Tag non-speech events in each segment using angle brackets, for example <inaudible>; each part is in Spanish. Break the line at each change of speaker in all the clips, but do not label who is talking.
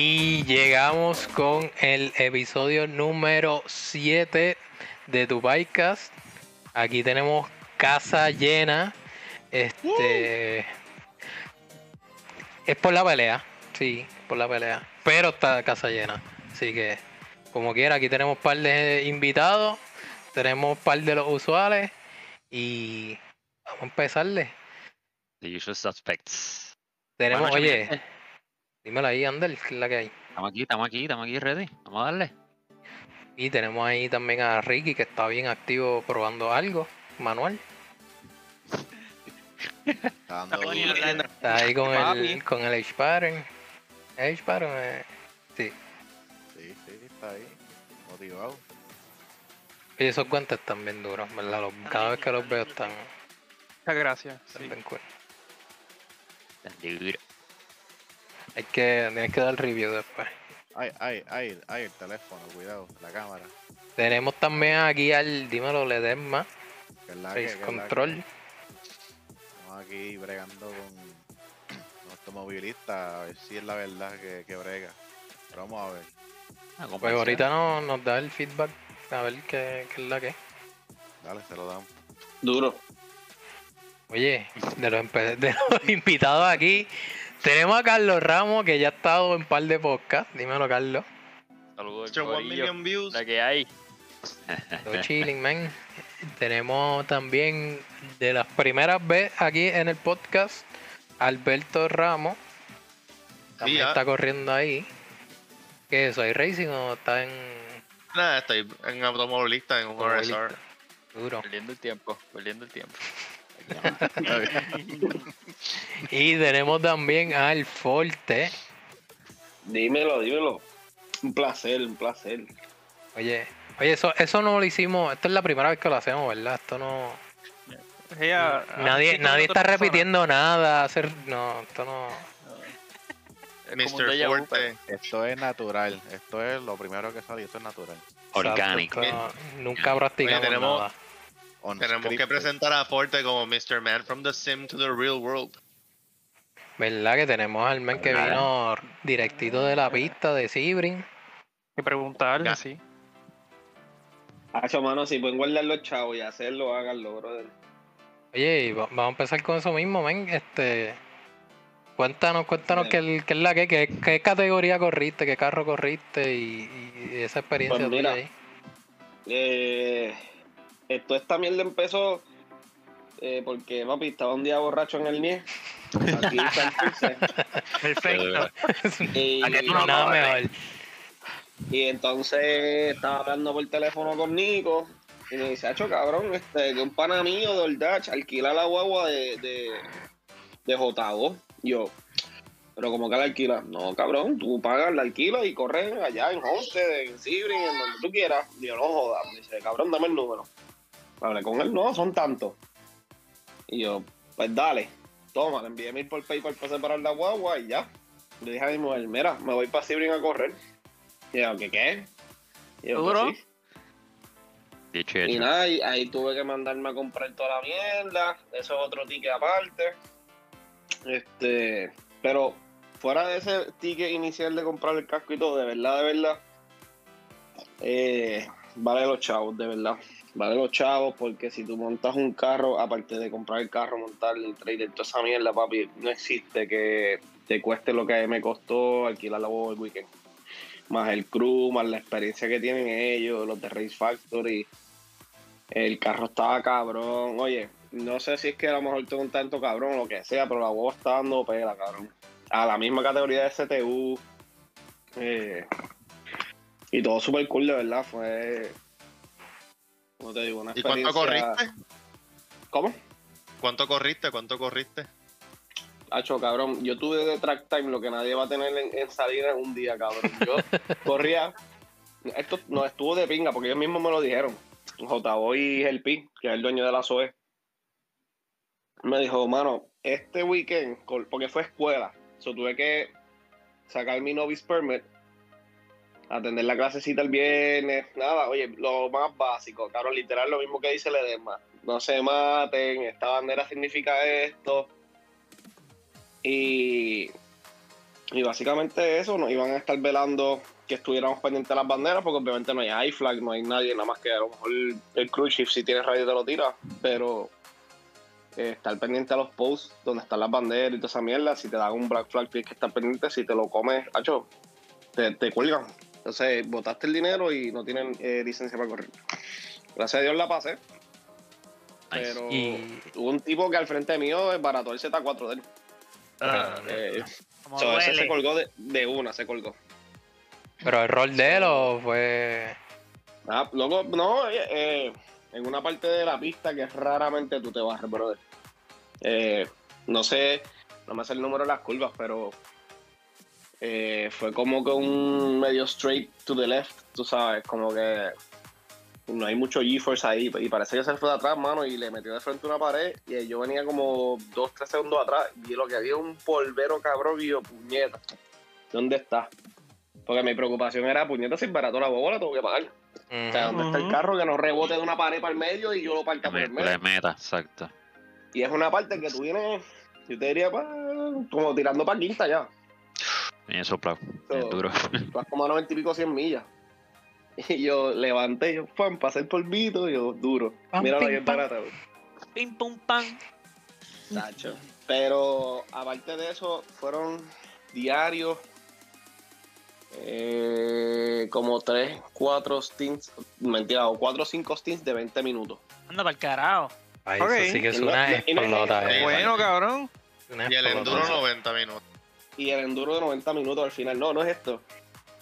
Y llegamos con el episodio número 7 de tu podcast. Aquí tenemos casa llena. Este. Es por la pelea. Sí, por la pelea. Pero está casa llena. Así que, como quiera, aquí tenemos un par de invitados. Tenemos un par de los usuales. Y vamos a empezarle.
The usual suspects.
Tenemos,
Bueno,
oye, dímelo ahí, Ander, que es la que hay.
Estamos aquí, estamos aquí, estamos aquí ready. Vamos a darle.
Y tenemos ahí también a Ricky, que está bien activo probando algo manual.
Está
ahí con el, con el H-Pattern. H-Pattern, eh, sí.
Sí, sí, está ahí. Motivado.
Oye, esos guantes están bien duros, ¿verdad? Los- cada vez que los veo están,
Muchas gracias.
están
sí.
bien cool.
Tan duro.
Hay que, tienes que dar review después.
Ay, ay, ay, ay, el teléfono, cuidado, la cámara.
Tenemos también aquí al, dímelo, Ledesma,
Que es la que,
Face
que es la que-
Control.
Estamos aquí bregando con <clears throat> nuestro movilista, a ver si es la verdad que, que brega. Pero vamos a ver.
Ah,
Pues ahorita no, nos da el feedback, a ver qué, qué es la que.
Dale, se lo damos.
Duro.
Oye, de los, <laughs> de los invitados aquí, tenemos a Carlos Ramos, que ya ha estado en par de podcasts. Dímelo, Carlos.
Saludos.
Million Views.
La que hay.
Todo chilling, man. Tenemos también de las primeras veces aquí en el podcast, Alberto Ramos. También está corriendo ahí. ¿Qué es eso? ¿Hay racing o está en
Nada, estoy en automovilista en un. RSR.
duro?
Perdiendo el tiempo, perdiendo el tiempo.
Y tenemos también al Forte.
Dímelo, dímelo. Un placer, un placer.
Oye, oye, eso, eso no lo hicimos. Esto es la primera vez que lo hacemos, ¿verdad? Esto no. Nadie nadie está
persona.
repitiendo nada. Hacer, no, esto no.
Mr.
vu,
Fuerte.
Esto es natural. Esto es lo primero que salió. Esto es natural.
Orgánico.
Nunca practicamos
Oye, tenemos-
nada.
Tenemos que presentar a Forte como Mr. Man from the sim to the real world.
¿Verdad que tenemos al men que vino directito de la pista de Sibrin?
que preguntarle,
Ya.
sí.
Hacho, mano, si pueden guardar los chavos y hacerlo, háganlo, brother.
Oye, y va- vamos a empezar con eso mismo, men. Este, cuéntanos, cuéntanos
Sí.
qué, el- qué es la que, qué, qué categoría corriste, qué carro corriste y, y esa experiencia
Pues
tuya ahí.
Eh, esto esta mierda empezó eh, porque, papi, estaba un día borracho en el NIE. Aquí. <laughs>
Perfecto.
y,
¿A qué tú no nada mejor?
y entonces estaba hablando por teléfono con Nico. Y me dice, Hacho, cabrón, este, que un pana mío de Ordach alquila la guagua de, de, de JO. Yo, pero como que la alquila, no, cabrón, tú pagas la alquila y corres allá en Homestead, en Sibrin, en donde tú quieras. Y yo, no jodas. Me dice, cabrón, dame el número. Hablé con él, no, son tantos. Y yo, pues dale, toma, le envié mil por PayPal para separar la guagua y ya. Le dije a mi mujer, mira, me voy para Sibrin a correr. Y yo, ¿qué qué? Y yo,
¿Duro?
pues sí.
Dicho y
nada, y ahí tuve que mandarme a comprar toda la mierda. Eso es otro ticket aparte. Este, pero fuera de ese ticket inicial de comprar el casco y todo, de verdad, de verdad, eh, vale los chavos, de verdad. Vale los chavos porque si tú montas un carro, aparte de comprar el carro, montar el trailer, toda esa mierda, papi, no existe que te cueste lo que me costó alquilar la boba el weekend. Más el crew, más la experiencia que tienen ellos, los de Race Factory. El carro estaba cabrón. Oye, no sé si es que a lo mejor tengo un tanto cabrón o lo que sea, pero la huevo está dando pela, cabrón. A la misma categoría de STU. eh, y todo súper cool, de verdad. Fue. ¿Cómo te digo? Una
¿Y cuánto corriste?
¿Cómo?
¿Cuánto corriste? ¿Cuánto corriste?
Hacho, cabrón, yo tuve de track time lo que nadie va a tener en, en salir en un día, cabrón. Yo <laughs> corría. Esto no estuvo de pinga porque ellos mismos me lo dijeron. J-Boy el Pi, que es el dueño de la SOE, me dijo, mano, este weekend, porque fue escuela, so tuve que sacar mi novice permit, atender la clasecita el viernes, nada, oye, lo más básico, cabrón, literal lo mismo que dice Ledesma. No se maten, esta bandera significa esto. Y Y básicamente eso, nos iban a estar velando que estuviéramos pendientes de las banderas, porque obviamente no hay iFlag, no hay nadie, nada más que a lo mejor el, el crew chief si tiene radio te lo tira, pero eh, estar pendiente a los posts donde están las banderas y toda esa mierda, si te dan un black flag tienes que estar pendiente, si te lo comes, hacho, te, te cuelgan. Entonces, botaste el dinero y no tienen eh, licencia para correr. Gracias a Dios la pasé. Pero
Y-
hubo un tipo que al frente mío desbarató el Z4 de él.
Ah,
Eh,
como
so, ese se colgó de, de una, se colgó.
Pero el rol de él o fue.
Ah, loco, no, eh, en una parte de la pista que raramente tú te barres, brother. Eh, no sé, no me sé el número de las curvas, pero eh, fue como que un medio straight to the left, tú sabes, como que no hay mucho G-Force ahí, y parece que se fue de atrás, mano, y le metió de frente a una pared, y yo venía como dos, tres segundos atrás, y lo que había un polvero cabrón, y yo, puñeta, ¿dónde está? Porque mi preocupación era, puñeta, si barato la bola, la tengo que pagar. O sea, ¿dónde está el carro que no rebote de una pared para el medio y yo lo parta por el
Me-
medio?
Le meta, exacto.
Y es una parte que tú vienes, yo te diría, pa, como tirando para quinta ya.
Bien soplado. Bien
So-
duro.
Tú <laughs> vas como a 90 y pico 100 millas. Y yo levanté, yo, pam, pasé el polvito, y yo, duro.
Pam,
Mira
pim,
bien barata.
Pim, pum, pam.
Tacho. Pero aparte de eso, fueron diarios. eh, como 3, 4 stints, mentira, o 4 o 5 stints de 20 minutos.
Anda para el carajo.
Ay,
Ok.
eso sí que es
no-
una
no-
explota. eh.
Bueno, cabrón.
Una
Y el enduro 90 minutos.
Y el enduro de 90 minutos al final. No, no es esto.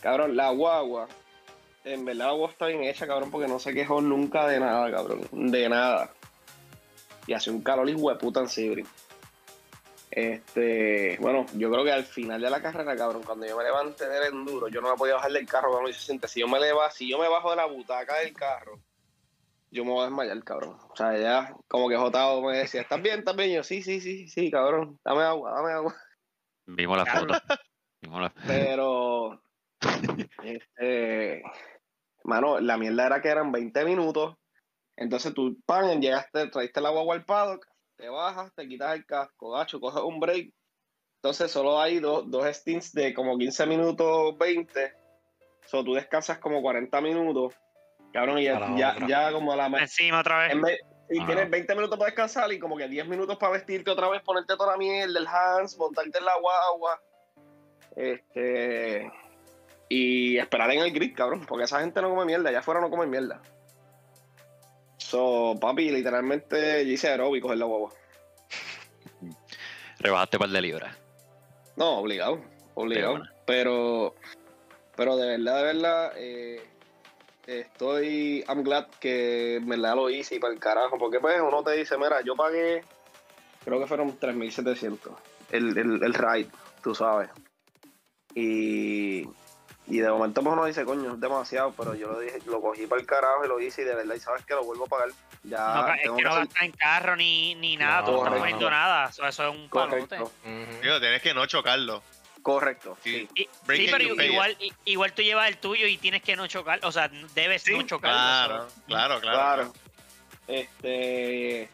Cabrón, la guagua. En verdad la guagua está bien hecha, cabrón, porque no se quejó nunca de nada, cabrón. De nada. Y hace un calor y puta en Sibri. Este, bueno, yo creo que al final de la carrera, cabrón, cuando yo me levanté del enduro, yo no me podía bajar del carro, cabrón, y se siente, si yo me leva, si yo me bajo de la butaca del carro, yo me voy a desmayar, cabrón. O sea, ya, como que Jotado me decía, ¿estás bien? ¿Estás bien? Yo, sí, sí, sí, sí, cabrón, dame agua, dame agua.
Vimos la foto.
Diablo.
Vimos la
Pero, este, mano, la mierda era que eran 20 minutos. Entonces tú, pan, llegaste, traiste el agua al paddock, te bajas, te quitas el casco, gacho, coges un break. Entonces solo hay dos, dos stints de como 15 minutos, 20. So tú descansas como 40 minutos. Cabrón, y ya, ya como a la
Encima otra vez.
en vez- y
Ajá.
tienes 20 minutos para descansar y como que 10 minutos para vestirte otra vez, ponerte toda la mierda, el hands, montarte en la guagua. Este. Y esperar en el grid, cabrón, porque esa gente no come mierda, allá afuera no come mierda. So, papi, literalmente yo hice aeróbicos en la guagua.
Rebajaste par de libras.
No, obligado, obligado. Pero, pero de verdad, de verdad, eh, estoy, I'm glad que en verdad lo hice y para el carajo, porque pues uno te dice, mira, yo pagué, creo que fueron 3.700 el, el, el ride, tú sabes. Y, y de momento pues uno dice, coño, es demasiado, pero yo lo dije, lo cogí para el carajo y lo hice y de verdad, y sabes que lo vuelvo a pagar. Ya
No, es que no
hacer-
gasta en carro ni, ni nada,
No,
tú no estás moviendo nada. Eso, eso es un palote.
Tienes que no chocarlo.
Correcto,
Sí.
sí.
Pero igual, igual tú llevas el tuyo y tienes que no chocar. O sea, debes
Sí,
no chocar.
Claro, claro, claro.
Claro. Este.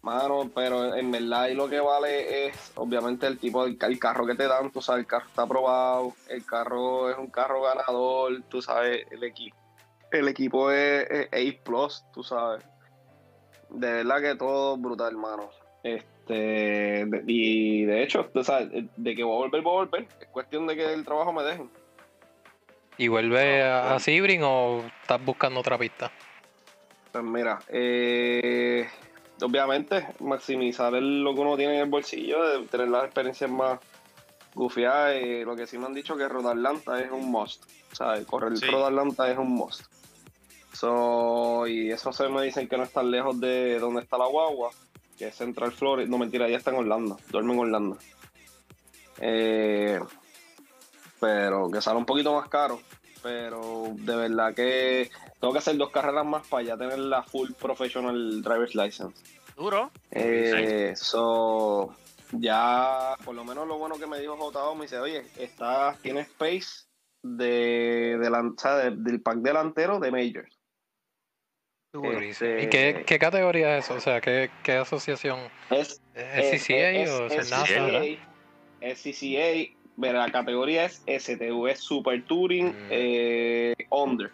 Mano, pero en verdad ahí lo que vale es obviamente el tipo del el carro que te dan, tú sabes, el carro está aprobado, el carro es un carro ganador, tú sabes, el equipo. El equipo es, es A plus, tú sabes. De verdad que todo brutal, hermano. Este, de- y de hecho, de que voy a volver, voy a volver. Es cuestión de que el trabajo me dejen.
¿Y vuelve a, a Sebring o estás buscando otra pista?
Pues mira, eh, obviamente maximizar el- lo que uno tiene en el bolsillo, de tener las experiencias más gufiadas. eh, lo que sí me han dicho que Road Atlanta es un must. ¿sabes? Correr el
Sí.
Es un must. So, y eso se me dicen que no es tan lejos de donde está la guagua, que es Central Florida. No, mentira, ya está en Orlando. Duerme en Orlando. Eh, pero que sale un poquito más caro. Pero de verdad que tengo que hacer dos carreras más para ya tener la full professional driver's license.
Duro.
Eh, so, ya, por lo menos lo bueno que me dijo JO, me dice, oye, está, tiene space de, de, lan- o sea, de- del pack delantero de Majors. Este,
¿Y qué, qué categoría es eso? O sea, ¿qué, qué asociación?
Es,
¿Es CCA o
es? CCA, es CCA, Mira, la categoría es STU, es Super Touring
Mm.
eh, Under.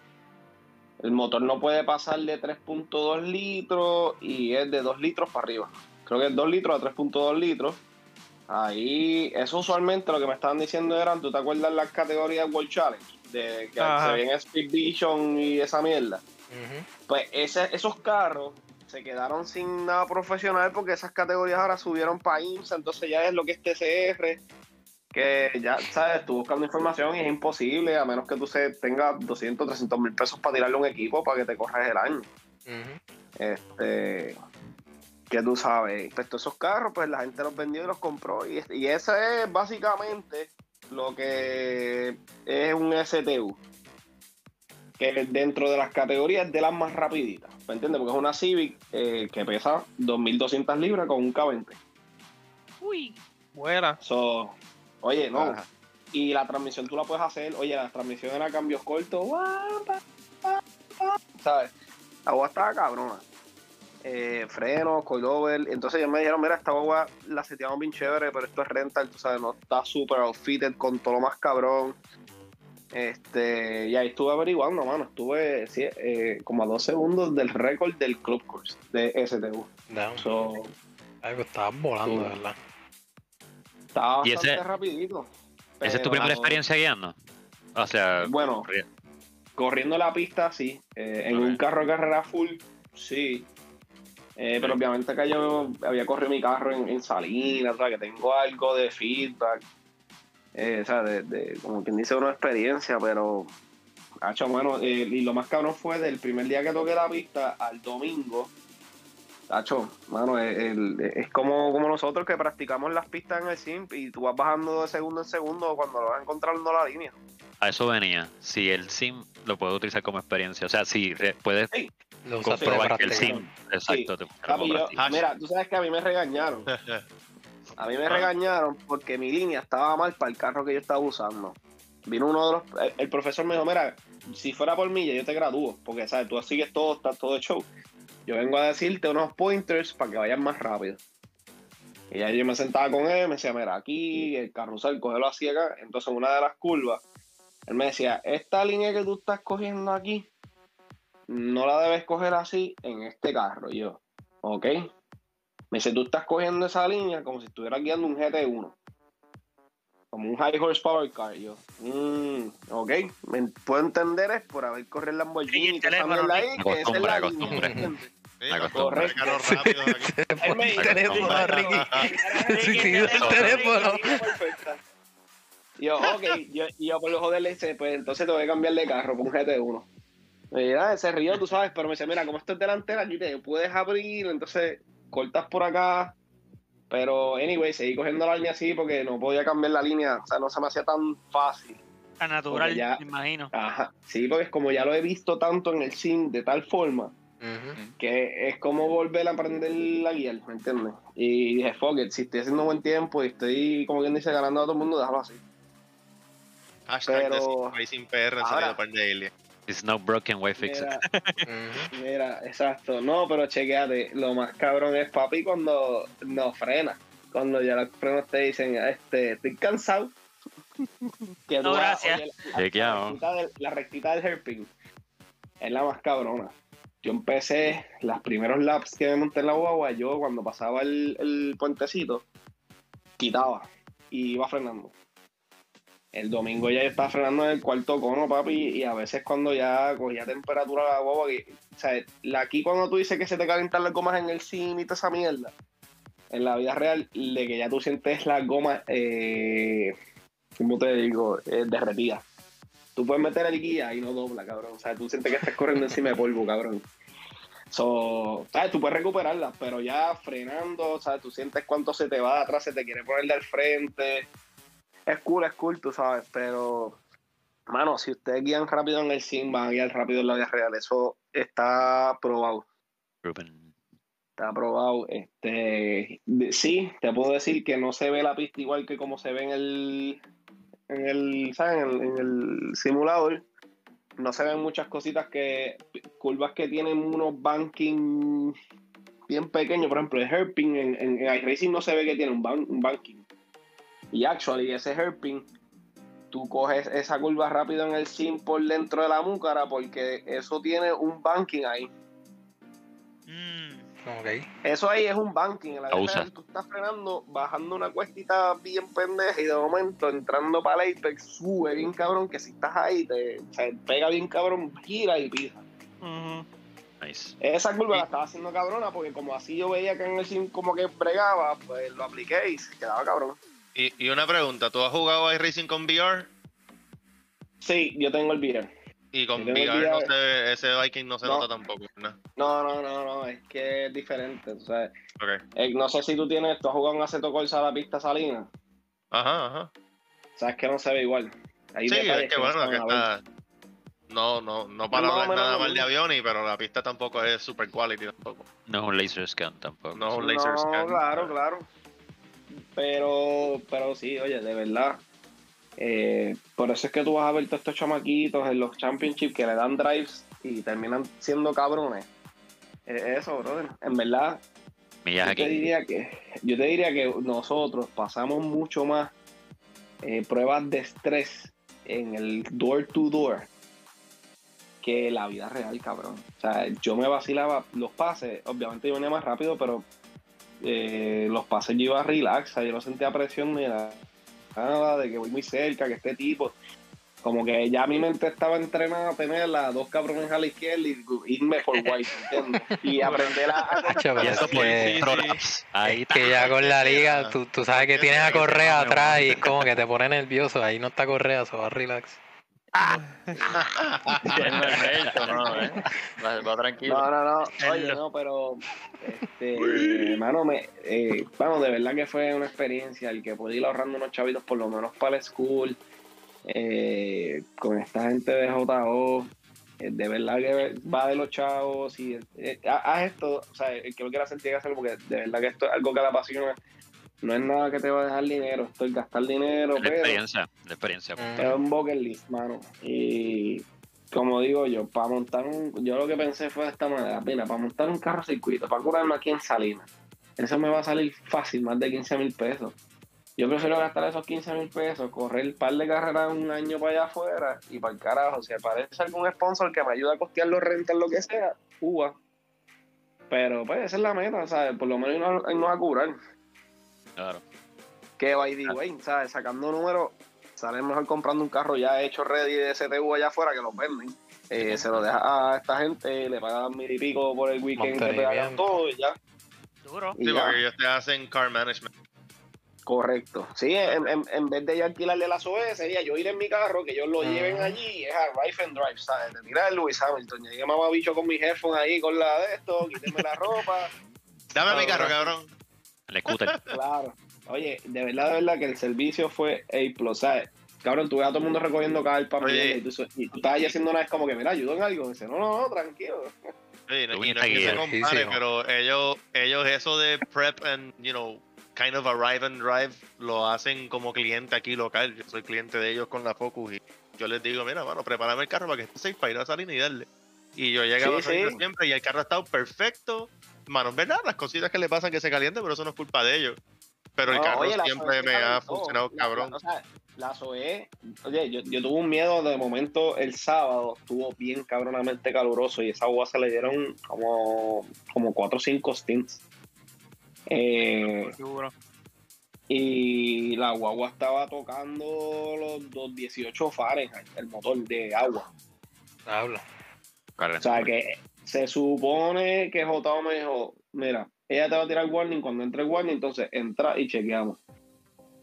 El motor no puede pasar de 3.2 litros y es de 2 litros para arriba. Creo que es 2 litros a 3.2 litros. Ahí, eso usualmente lo que me estaban diciendo eran, ¿tú te acuerdas las categorías World Challenge? De que
Ajá.
se ven Speed Vision y esa mierda. Pues ese- esos carros se quedaron sin nada profesional porque esas categorías ahora subieron para IMSA, entonces ya es lo que es TCR, que ya, ¿sabes? Tú buscando información y es imposible, a menos que tú se tengas 200, 300 mil pesos para tirarle a un equipo para que te corras el año.
Ujú.
Este, que tú sabes, pues todos esos carros, pues la gente los vendió y los compró. Y, y ese es básicamente lo que es un STU. Que dentro de las categorías de las más rapiditas. ¿Me entiendes? Porque es una Civic eh, que pesa 2.200 libras con un K20.
Uy.
Buena.
So, oye, no.
Ajá.
Y la transmisión tú la puedes hacer. Oye, la transmisión era cambios cortos. ¿Sabes? La guagua estaba cabrona. Eh, frenos, coilover. Entonces ellos me dijeron, mira, esta guagua la seteamos bien chévere, pero esto es rental, tú sabes, no está super outfitted con todo lo más cabrón. Este, y ahí estuve averiguando, mano. Estuve sí, eh, como a dos segundos del récord del Club Course de STU.
Damn.
So,
Algo estabas volando,
Sí.
de verdad.
estaba
¿Y
bastante
ese-
rapidito.
¿Esa es tu primera experiencia guiando? O sea,
Bueno,
corri-
corriendo la pista, sí. Eh, en un carro de carrera full, sí. Eh, pero obviamente que yo había corrido mi carro en, en Salinas, o sea, que tengo algo de feedback. Eh, o sea, de, de- como quien dice, una experiencia, pero. Hacho, bueno, eh, y lo más cabrón fue del primer día que toqué la pista al domingo. Hacho, mano, es, el- es como, como nosotros que practicamos las pistas en el simp y tú vas bajando de segundo en segundo cuando lo vas encontrando la línea.
a eso venía. Si el sim lo puedo utilizar como experiencia. O sea, si re- puedes
de
comprobar que el sim. Exacto, te funciona
Papi, yo- mira, tú sabes que a mí me regañaron. <laughs> A mí me regañaron porque mi línea estaba mal para el carro que yo estaba usando. Vino uno de los. El, el profesor me dijo: Mira, si fuera por mí, ya yo te gradúo. Porque, ¿sabes? Tú sigues todo, está todo de show. Yo vengo a decirte unos pointers para que vayan más rápido. Y ya yo me sentaba con él, me decía: Mira, aquí, el carrusel, cógelo así acá. Entonces, en una de las curvas, él me decía: Esta línea que tú estás cogiendo aquí, no la debes coger así en este carro. Y yo, ok. Me dice, tú estás cogiendo esa línea como si estuvieras guiando un GT1. Como un high horsepower car. Y yo, mm, ok. Me puedo entender es por haber corrido el Lamborghini
el
y mierda ahí, que esa es
Acostumbre,
la
La
los.
Él me <laughs>
teléfono,
"Mira, <laughs>
Ricky.
Sí,
Sí,
el
el teléfono.
Y yo, ok, yo, y yo por lo joder le dice, pues entonces te voy a cambiar de carro por un GT1. Mira, se rió, tú sabes, pero me dice, mira, como esto es delantera, aquí te puedes abrir, entonces cortas por acá. Pero, anyway, seguí cogiendo la línea así porque no podía cambiar la línea, o sea, no se me hacía tan fácil.
A natural,
ya-
me imagino.
Ajá, sí, porque es como ya lo he visto tanto en el sim de tal forma que es como volver a aprender la guía, ¿me entiendes? Y dije, fuck it, si estoy haciendo buen tiempo y estoy, como quien dice, ganando a todo el mundo, déjalo así.
Hashtag
Pero-
de Racing PR en
Ahora-
de.
It's no broken, why fix it?
Mira, exacto. No, pero chequeate, lo más cabrón es papi cuando no frena. Cuando ya los frenos te dicen, este, estoy cansado. <laughs> Que
No, gracias.
oye, la-
Chequeado.
La, rectita del- la rectita del hairpin es la más cabrona. Yo empecé, los primeros laps que me monté en la guagua, yo cuando pasaba el, el puentecito, quitaba y iba frenando. El domingo ya yo estaba frenando en el cuarto cono, papi, y a veces cuando ya cogía temperatura la guagua, que, o sea, aquí cuando tú dices que se te calientan las gomas en el cine y toda esa mierda, en la vida real, de que ya tú sientes las gomas, eh, ¿cómo te digo? Eh, derretidas. Tú puedes meter el guía y no dobla, cabrón. O sea, tú sientes que estás corriendo encima de polvo, cabrón. So, ¿sabes? Tú puedes recuperarla, pero ya frenando, ¿sabes? Tú sientes cuánto se te va atrás, se te quiere poner del frente. Es cool, es cool, tú sabes, pero, mano, si ustedes guían rápido en el sim, van a guiar rápido en la vida real. Eso está probado.
Ruben.
Está aprobado. Este, de- sí, te puedo decir que no se ve la pista igual que como se ve en el, en el, ¿sabes? En el, en el simulador. No se ven muchas cositas que, curvas que tienen unos banking bien pequeños. Por ejemplo, el hairpin en, en, en iRacing no se ve que tiene un, ban- un banking. Y actually, ese hairpin, tú coges esa curva rápido en el sim por dentro de la múcara porque eso tiene un banking ahí.
Mm,
Ok.
Eso ahí es un banking. En la real, tú estás frenando, bajando una cuestita bien pendeja y de momento entrando para el Apex sube bien cabrón que si estás ahí te, pega bien cabrón, gira y pisa.
ujú.
Nice.
Esa curva la estaba haciendo cabrona porque como así yo veía que en el sim como que bregaba, pues lo apliqué y se quedaba cabrón.
Y, y una pregunta, ¿tú has jugado iRacing con VR?
Sí, yo tengo el VR.
Y con VR no se, ese Viking no se
No.
nota tampoco, ¿no?
No, no, no, no, es que es diferente. O sea, eh, no sé si tú tienes, tú has jugado un Aceto Corsa a la pista salina.
Ajá, ajá.
Sabes que no se ve igual. Hay
Sí, es que
no
bueno, que
a
está... No, no, no para hablar nada mal de aviones, pero la pista tampoco es super quality tampoco.
No es un laser scan tampoco.
No es un laser scan.
claro, claro. Pero, pero sí, oye, de verdad. eh, por eso es que tú vas a ver todos estos chamaquitos en los championships que le dan drives y terminan siendo cabrones. Es eso, brother. En verdad, yo te diría que, yo te diría que nosotros pasamos mucho más eh, pruebas de estrés en el door to door que la vida real, cabrón. O sea, yo me vacilaba los pases, obviamente yo venía más rápido, pero eh, los pases yo iba relax, o sea, yo no sentía presión ni nada, nada de que voy muy cerca, que este tipo, como que ya mi mente estaba entrenada a tener las dos cabrones a la izquierda y irme por <laughs> white, ¿entiendes? Y aprender a, <laughs> a
Y
es
eso
que-.
Ahí está.
que ya con la liga, tú, tú sabes que tienes a Correa atrás y es como que te pone nervioso. Ahí no está Correa, se va relax. <laughs>
no, ¿eh? Va, va tranquilo.
No, no, no. Oye, no, pero. Este, hermano, me, eh, bueno, de verdad que fue una experiencia el que pude ir ahorrando unos chavitos por lo menos para el school. eh, con esta gente de JO. eh, de verdad que va de los chavos y eh, ha- haz esto, o sea, el que lo quiera hacer tiene que hacerlo porque de verdad que esto es algo que la apasiona. No es nada que te va a dejar dinero, esto es gastar dinero,
La
pero
experiencia. La experiencia.
Mm.
es un bucket list, mano. Y como digo yo, para montar un. Yo lo que pensé fue de esta manera: mira, para montar un carro circuito, para curarme aquí en Salinas, eso me va a salir fácil, más de 15 mil pesos. Yo prefiero gastar esos 15 mil pesos, correr un par de carreras un año para allá afuera y para el carajo. Si aparece algún sponsor que me ayude a costear los rentas, lo que sea, Cuba. Pero pues esa es la meta, ¿sabes? Por lo menos no, no va a curar.
Claro.
Que by the way, ¿sabes? Sacando números, sale mejor comprando un carro ya hecho ready de STU allá afuera que los venden. Eh, se lo deja a esta gente, le pagan mil y pico por el weekend que te hagan
Mantenimiento.
todo y ya.
Duro.
Y
Sí,
ya.
porque ellos te hacen car management.
Correcto. Sí, en, en, en vez de yo alquilarle la SOE, sería yo ir en mi carro, que ellos lo
Ujú.
lleven allí y es a Rife and Drive, ¿sabes? Te tirar el Lewis Hamilton. Llegué mamá bicho con mi headphone ahí, con la de esto, quíteme la ropa. <laughs>
Dame mi carro, cabrón.
El scooter. <laughs>
Claro. Oye, de verdad, de verdad que el servicio fue A+, ¿sabes? Cabrón, tú ves a todo el mundo recogiendo carpa y tú, y tú estás ahí haciendo una vez como que, mira, ayudo en algo. Y dice, no, no, no, tranquilo.
Sí, no- y no es que se compare, pero ellos, ellos eso de prep and, you know, kind of arrive and drive, lo hacen como cliente aquí local. Yo soy cliente de ellos con la Focus y yo les digo, mira, mano, prepárame el carro para que esté safe para ir a salir y darle. Y yo llegaba
Sí,
a salir
sí.
siempre y el carro ha estado perfecto. Mano, es verdad, las cositas que le pasan que se caliente, pero eso no es culpa de ellos. Pero el
No,
carro
oye,
siempre me ha funcionado
La-
cabrón.
la- o sea, la SOE, oye, yo, yo tuve un miedo de momento el sábado, estuvo bien cabronamente caluroso y esa agua se le dieron como, como 4 o 5 stints. Eh, y la guagua estaba tocando los, los 18 Fahrenheit, el motor de agua.
Habla.
O sea que se supone que JO me dijo, mira, ella te va a tirar warning cuando entre el warning, entonces entra y chequeamos.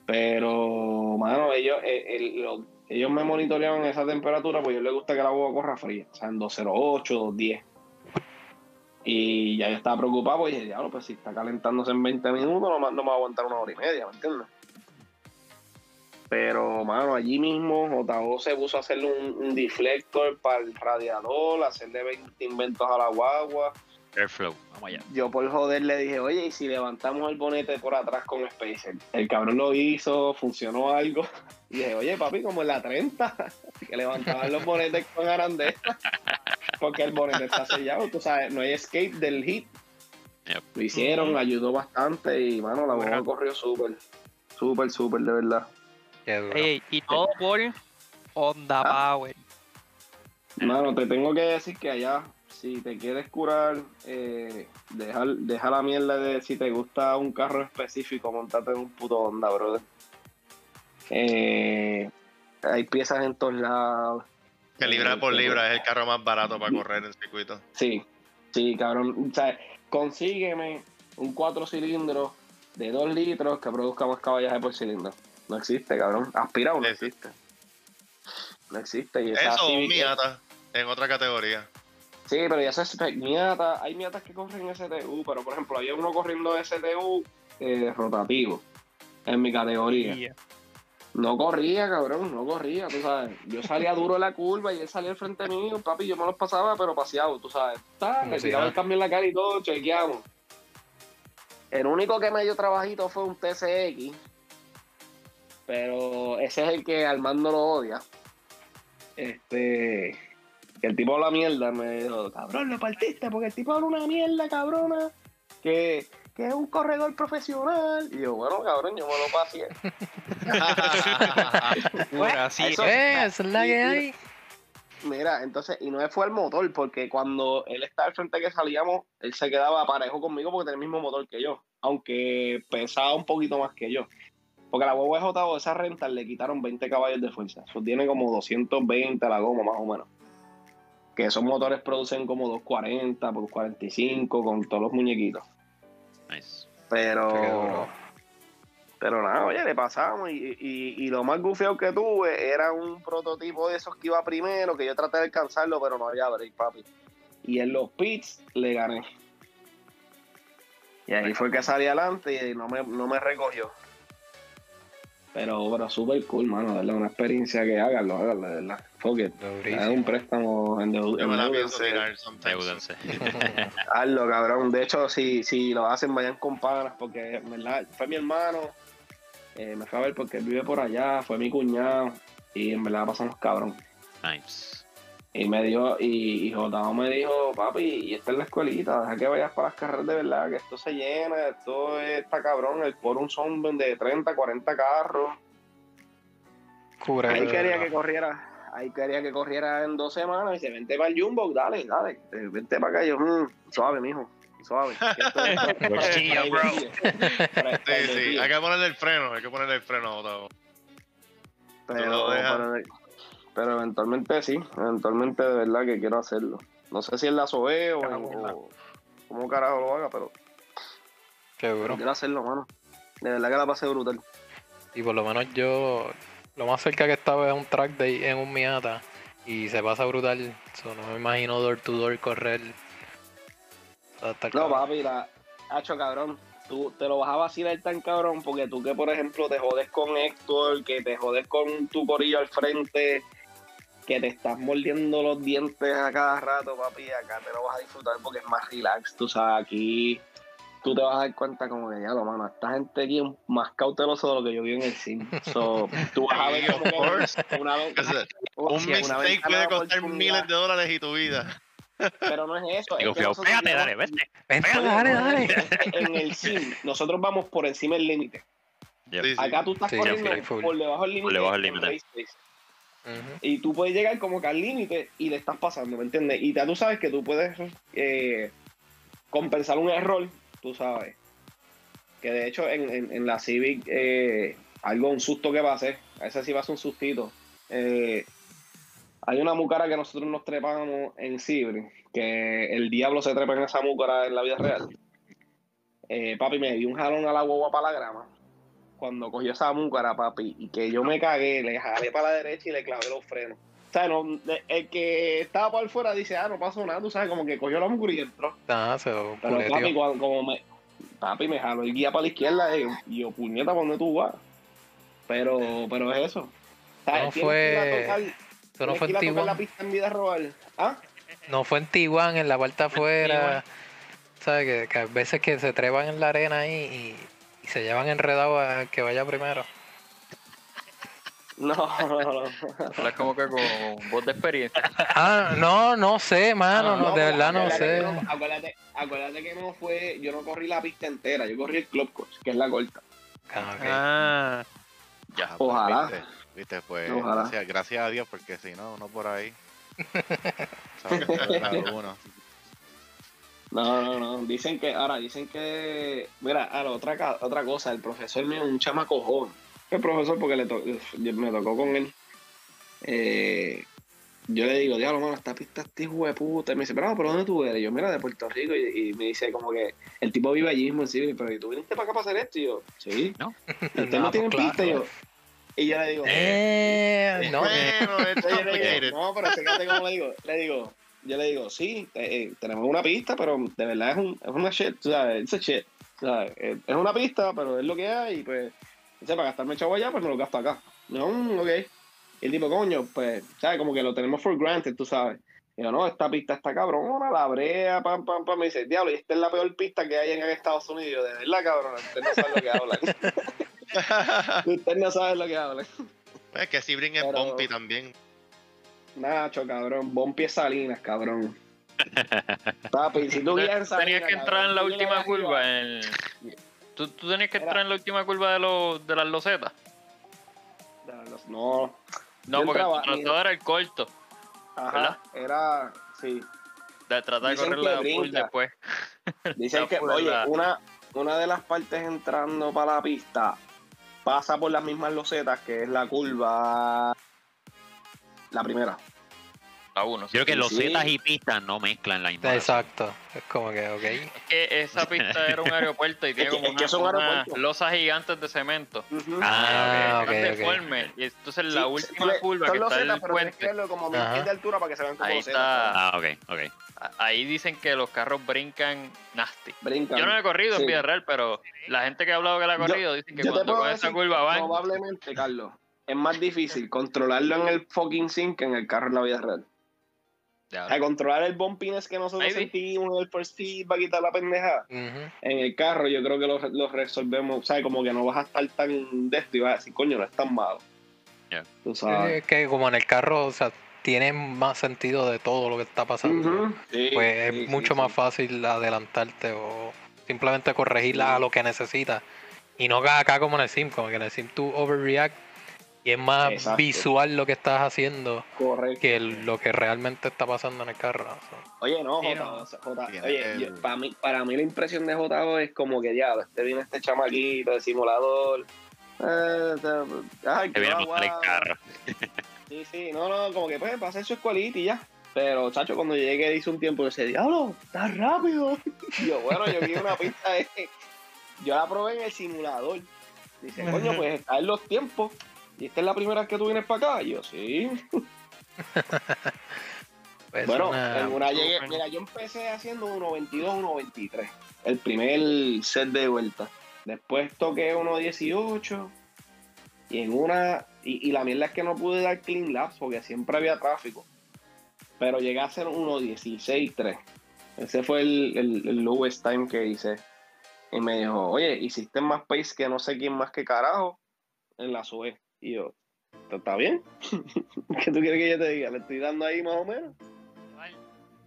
Pero, mano, ellos, eh, el- lo- ellos me monitoreaban esa temperatura, pues a ellos les gusta que la agua corra fría, o sea, en 208, 210. Y ya yo estaba preocupado, pues dije, diablo, pues si está calentándose en 20 minutos, no, no me va a aguantar una hora y media, ¿me entiendes? Pero, mano, allí mismo JO se puso a hacerle un, un deflector para el radiador, hacerle 20 inventos a la guagua.
Airflow. Vamos allá.
Yo por joder le dije, oye, ¿y si levantamos el bonete por atrás con Spacer? El cabrón lo hizo, funcionó algo. <laughs> Y dije, oye, papi, como en la 30, <laughs> que levantaban los bonetes con arandela. <laughs> Porque el bonete está sellado, tú sabes, no hay escape del hit.
Yep.
Lo hicieron,
Ujú.
ayudó bastante y, mano, la
Bueno.
guagua corrió súper. Súper, súper, de verdad.
Qué duro.
Ey, y todo por Honda
Ah.
Power.
Mano, te tengo que decir que allá, si te quieres curar, eh, deja, deja la mierda de si te gusta un carro específico, montate en un puto Honda, brother. Eh, hay piezas en todos lados.
Que libra por libra es el carro más barato para correr en circuito.
Sí, sí, cabrón. O sea, consígueme un cuatro cilindros de 2 litros que produzca más caballaje por cilindro. No existe, cabrón. Aspirado no existe. No existe. Y esa
Eso, un
Civic-
Miata en otra categoría.
Sí, pero ya es spec Miata. Hay Miatas que corren STU, pero por ejemplo, había uno corriendo STU eh, rotativo en mi categoría. No corría, cabrón, no corría, tú sabes. Yo salía duro en la curva y él salía al frente mío, papi, yo me los pasaba, pero paseado, tú sabes.
Como
me tiraba el cambio en la cara y todo, chequeamos. El único que me dio trabajito fue un TCX, pero ese es el que Armando lo odia. Este, que el tipo habla mierda, me dijo, cabrón, lo partiste, porque el tipo habla una mierda, cabrona, que, que es un corredor profesional. Y yo, bueno, cabrón, yo me lo pasé. <laughs>
Bueno, así
eso-
Eh, esa es la que hay.
Mira, entonces, y no fue el motor, porque cuando él estaba al frente que salíamos, él se quedaba parejo conmigo porque tenía el mismo motor que yo, aunque pesaba un poquito más que yo. Porque la huevo de J esa renta le quitaron 20 caballos de fuerza. Eso tiene como 220 a la goma, más o menos. Que esos motores producen como 240, por 45, con todos los muñequitos.
Nice.
Pero. Pero nada, oye, le pasamos. Y, y, y lo más gufiado que tuve era un prototipo de esos que iba primero, que yo traté de alcanzarlo, pero no había break, papi. Y en los pits le gané. Y ahí fue que salí adelante y no me, no me recogió. Pero, pero súper cool, mano, de verdad. Una experiencia que háganlo, háganlo, de verdad. Fuck it. Haz un préstamo en
Yo me la pienso. <laughs>
Hazlo, cabrón. De hecho, si, si lo hacen, vayan con panas, porque en verdad fue mi hermano. eh, me fue a ver porque él vive por allá, fue mi cuñado. Y en verdad pasamos cabrón.
Nice.
Y me dio, y, y Jotao me dijo, papi, y esta es la escuelita, deja que vayas para las carreras de verdad, que esto se llena, esto está cabrón, el un son de 30, 40 carros.
Cura.
Ahí quería que corriera, ahí quería que corriera en dos semanas y se vente para el Jumbo, dale, dale, eh, vente para acá. Y yo, "Mm, suave, mijo, suave. <laughs>
Sí, sí.
pie".
Hay que ponerle el freno, hay que ponerle el freno, Otavo.
Pero, pero, pero eventualmente sí, eventualmente de verdad que quiero hacerlo. No sé si en la SOE o, en- o cómo carajo lo haga, pero
Qué duro.
quiero hacerlo, mano. De verdad que la pasé brutal.
Y por lo menos yo, lo más cerca que estaba es un track day en un Miata. Y se pasa brutal. So, no me imagino door to door correr. Va a estar
No, papi, la hacho cabrón. Tú te lo vas a vacilar tan cabrón porque tú que, por ejemplo, te jodes con Héctor, que te jodes con tu corillo al frente, que te estás mordiendo los dientes a cada rato, papi, acá te lo vas a disfrutar porque es más relax. Tú sabes, aquí tú te vas a dar cuenta como que ya lo mano, esta gente aquí es más cauteloso de lo que yo vi en el cine. So, <laughs> tú vas a ver como que una vez
Un
sí,
mistake puede
de
costar miles de dólares y tu vida.
Pero no es eso. es
Digo,
que nosotros
pégate, dale, vete.
Oye,
dale,
no,
dale.
En el sim, nosotros vamos por encima del límite.
Sí.
Acá tú estás
Sí,
corriendo por debajo del límite.
Por debajo del límite.
Y tú puedes llegar como que al límite y le estás pasando, ¿me entiendes? Y ya tú sabes que tú puedes eh, compensar un error, tú sabes. Que de hecho en, en- la Civic, eh, algo, un susto que pasé, a ese sí va a ser un sustito. Eh, hay una mucara que nosotros nos trepamos en Cibre, que el diablo se trepa en esa mucara en la vida real. Papi, me dio un jalón a la guagua para la grama. Cuando cogió esa mucara, papi, y que yo me cagué, le jalé para la derecha y le clavé los frenos. O sea, no, el que estaba por fuera dice, ah, no pasó nada, tú sabes, como que cogió la mucura y entró.
Ah, se lo
Pero papi, cuando, como me, papi me jaló el guía para la izquierda y yo, y yo, puñeta, ¿para dónde tú vas? Pero, pero es eso. O sea,
No fue-
tocar-
Eso no fue en
ir a tocar la
Tijuana.
pista en vida robar. ¿Ah?
No fue en Tijuana, en la parte afuera. ¿Sabes? Que, que a veces que se trepan en la arena ahí y, y se llevan enredados a que vaya primero.
No, no, no.
Hablas como que con voz de experiencia.
Ah, no, no sé, mano, no, de verdad no sé.
que no- acuérdate, acuérdate que no fue, yo no corrí la pista entera, yo corrí el club course, que es la corta.
Ah, ok.
Ah,
Ya.
pues,
Ojalá.
Viste, viste, pues
Ojalá.
Gracias, gracias a Dios, porque si no, no por ahí. <laughs> ¿Sabes? Uno.
No, no, no. Dicen que, ahora dicen que, mira, ahora otra, ca- otra cosa, el profesor mío es un chamaco joven. El profesor, porque le to- me tocó con él. Eh, yo le digo, diablo, mano, esta pista está hijo de puta. Y me dice, pero, pero ¿dónde tú eres? Y yo, mira, de Puerto Rico. Y, y me dice, como que el tipo vive allí mismo en Civil, pero ¿y tú viniste para acá para hacer esto? Y yo, sí.
No. <laughs>
¿Y ustedes no,
No,
tienen
pues,
pista? Y yo, y yo le digo,
Eh, <laughs> no.
Complicated.
digo, no, pero fíjate cómo le digo. Le digo, yo le digo, sí, eh, eh, tenemos una pista, pero de verdad es, un, es una shit, ¿sabes? It's a shit. ¿sabes? Eh, Es una pista, pero es lo que hay, y pues, sé, para gastarme chavo allá, pues me lo gasto acá. No, mm, ok. Y el tipo, coño, pues, ¿sabes? Como que lo tenemos for granted, tú sabes. Y yo, no, esta pista está cabrona, la brea, pam, pam, pam. Me dice, diablo, y esta es la peor pista que hay en Estados Unidos. De verdad, cabrón, usted no sabe lo que hablan. <laughs> <laughs> usted no sabe lo que hablan.
es que Sebring es
Pero-
bumpy también.
Nacho, cabrón. Bompi es Salinas, cabrón. <laughs> Papi, si tú vienes en Salinas,
Tenías que entrar en la última curva. En... ¿Tú, tú tenías que
Era-
entrar en la última curva de, los de las losetas.
No,
No,
Yo
porque
entraba-
tu era el corto.
ajá,
¿Verdad?
era, sí.
De tratar de
Dicen
correrle
que
a full
brinca.
después. <laughs>
Dicen
La
que, oye,
la-
una, una de las partes entrando para la pista pasa por las mismas losetas, que es la curva, la primera.
A uno.
Yo creo que los
sí.
zetas y pistas no mezclan la misma.
Exacto. Es como que, ok.
Es que esa pista era un <laughs> aeropuerto y tiene como
es que
una-
es
losas gigantes de cemento.
Ah, ok, ok.
deformes. Y entonces la
Sí,
última
sí,
curva
son
que está
losetas,
el
pero
puente.
verlo como mil pies de altura para que se vean como
Ahí está.
Ah, ok, ok.
Ahí dicen que los carros brincan nasty.
Brincan.
Yo no he corrido
Sí.
en vida real, pero la gente que ha hablado que la ha
Yo-
corrido dicen que
Yo
cuando esa curva van.
probablemente, Carlos, es más difícil controlarlo en el fucking sim que en el carro en la vida real.
Ya.
A controlar el bumpiness que nosotros
Maybe.
sentimos en el first speed para quitar la pendeja.
Ujú.
En el carro yo creo que lo, lo resolvemos, ¿sabes? Como que no vas a estar tan de esto y vas a decir, coño, no es tan malo. Tú sabes.
Es que como en el carro, o sea, tiene más sentido de todo lo que está pasando.
Sí,
Pues
sí,
es
sí,
mucho
sí.
más fácil adelantarte o simplemente corregirla a lo que necesitas. Y no acá como en el sim, como que en el sim tú overreact y es más
Exacto.
visual lo que estás haciendo
Correcto.
que lo que realmente está pasando en el carro. o sea.
Oye, no, Jota,
no.
Jota, oye,
el-
yo- para, mí, para mí la impresión de Jota es como que ya, este viene este chamaquito de simulador. Eh, ay,
Te
que
viene a
va,
montar el carro. <laughs>
Sí, sí, no, no, como que pues para hacer su escuelita y ya. Pero, chacho, cuando llegué hice un tiempo y decía, diablo, está rápido. Y <laughs> yo, bueno, yo vi una pista de... Yo la probé en el simulador. Dice, coño, pues está en los tiempos. Y esta es la primera vez que tú vienes para acá. Y yo, sí. <laughs>
Pues
bueno,
una-
en una llegué, mira, yo empecé haciendo 1.22, 1.23. El primer set de vuelta. Después toqué 1.18. Y en una. Y, y la mierda es que no pude dar clean laps porque siempre había tráfico. Pero llegué a hacer 1.16.3. Ese fue el, el, el lowest time que hice. Y me dijo, oye, hiciste más pace que no sé quién más que carajo en la SUE. Y yo, ¿está bien? <laughs> ¿Qué tú quieres que yo te diga? ¿Le estoy dando ahí más o menos?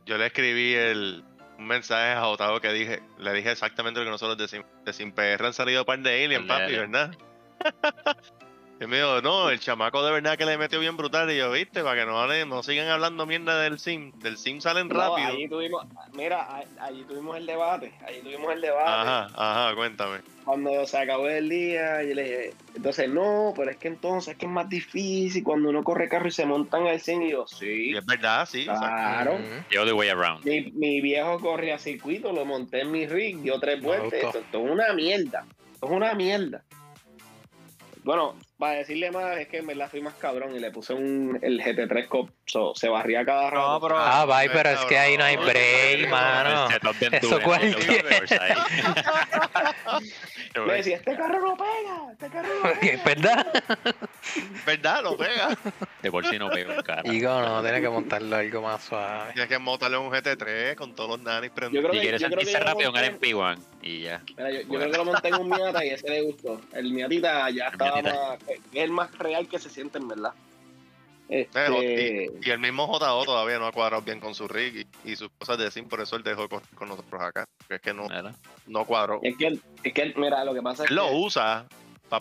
Yo le escribí el, un mensaje a Otavo que dije, le dije exactamente lo que nosotros decimos. De Sin PR han salido un par de aliens, papi,
de-
¿verdad? <laughs> y me dijo, no, el chamaco de verdad que le metió bien brutal. Y yo, viste, para que no, no sigan hablando mierda del Sim. Del Sim salen
No,
rápido.
allí tuvimos, mira, allí tuvimos el debate. Allí tuvimos el debate.
Ajá, ajá, cuéntame.
Cuando se acabó el día, yo le dije, entonces no, pero es que entonces es que es más difícil cuando uno corre carro y se montan al cine. Y yo, sí,
Y es verdad, sí.
claro.
Ujú.
The other way around.
Mi, mi viejo corría circuito, lo monté en mi rig, dio tres vueltas. esto es una mierda. Esto es una mierda. Bueno, para decirle más, es que en verdad fui más cabrón y le puse un, el GT3 Cop, so, se barría cada rato.
No, pero.
Ah, bye, pero es que ahí no hay break, mano. Eso
Forza ahí.
Le decía, este carro no pega, este carro no pega.
¿Es verdad? <laughs>
¿Verdad? Lo pega.
De por sí no pego un carro.
Y no, tiene que montarlo algo más suave.
Tienes que montarle un GT3 con todos los nanis prendidos.
que,
quieres sentirse rápido, un
monté-
LMP1 y ya.
Mira, yo, yo creo que lo monté en un Miata y ese le gustó. El Miatita ya estaba más. Es el más real que se siente en verdad. Este,
y, y el mismo JO todavía no ha cuadrado bien con su rig y, y sus cosas de sim, por eso él dejó con, con nosotros acá. Porque es que no, no cuadró.
es que, es que, mira, lo que pasa es
Él lo
que.
usa,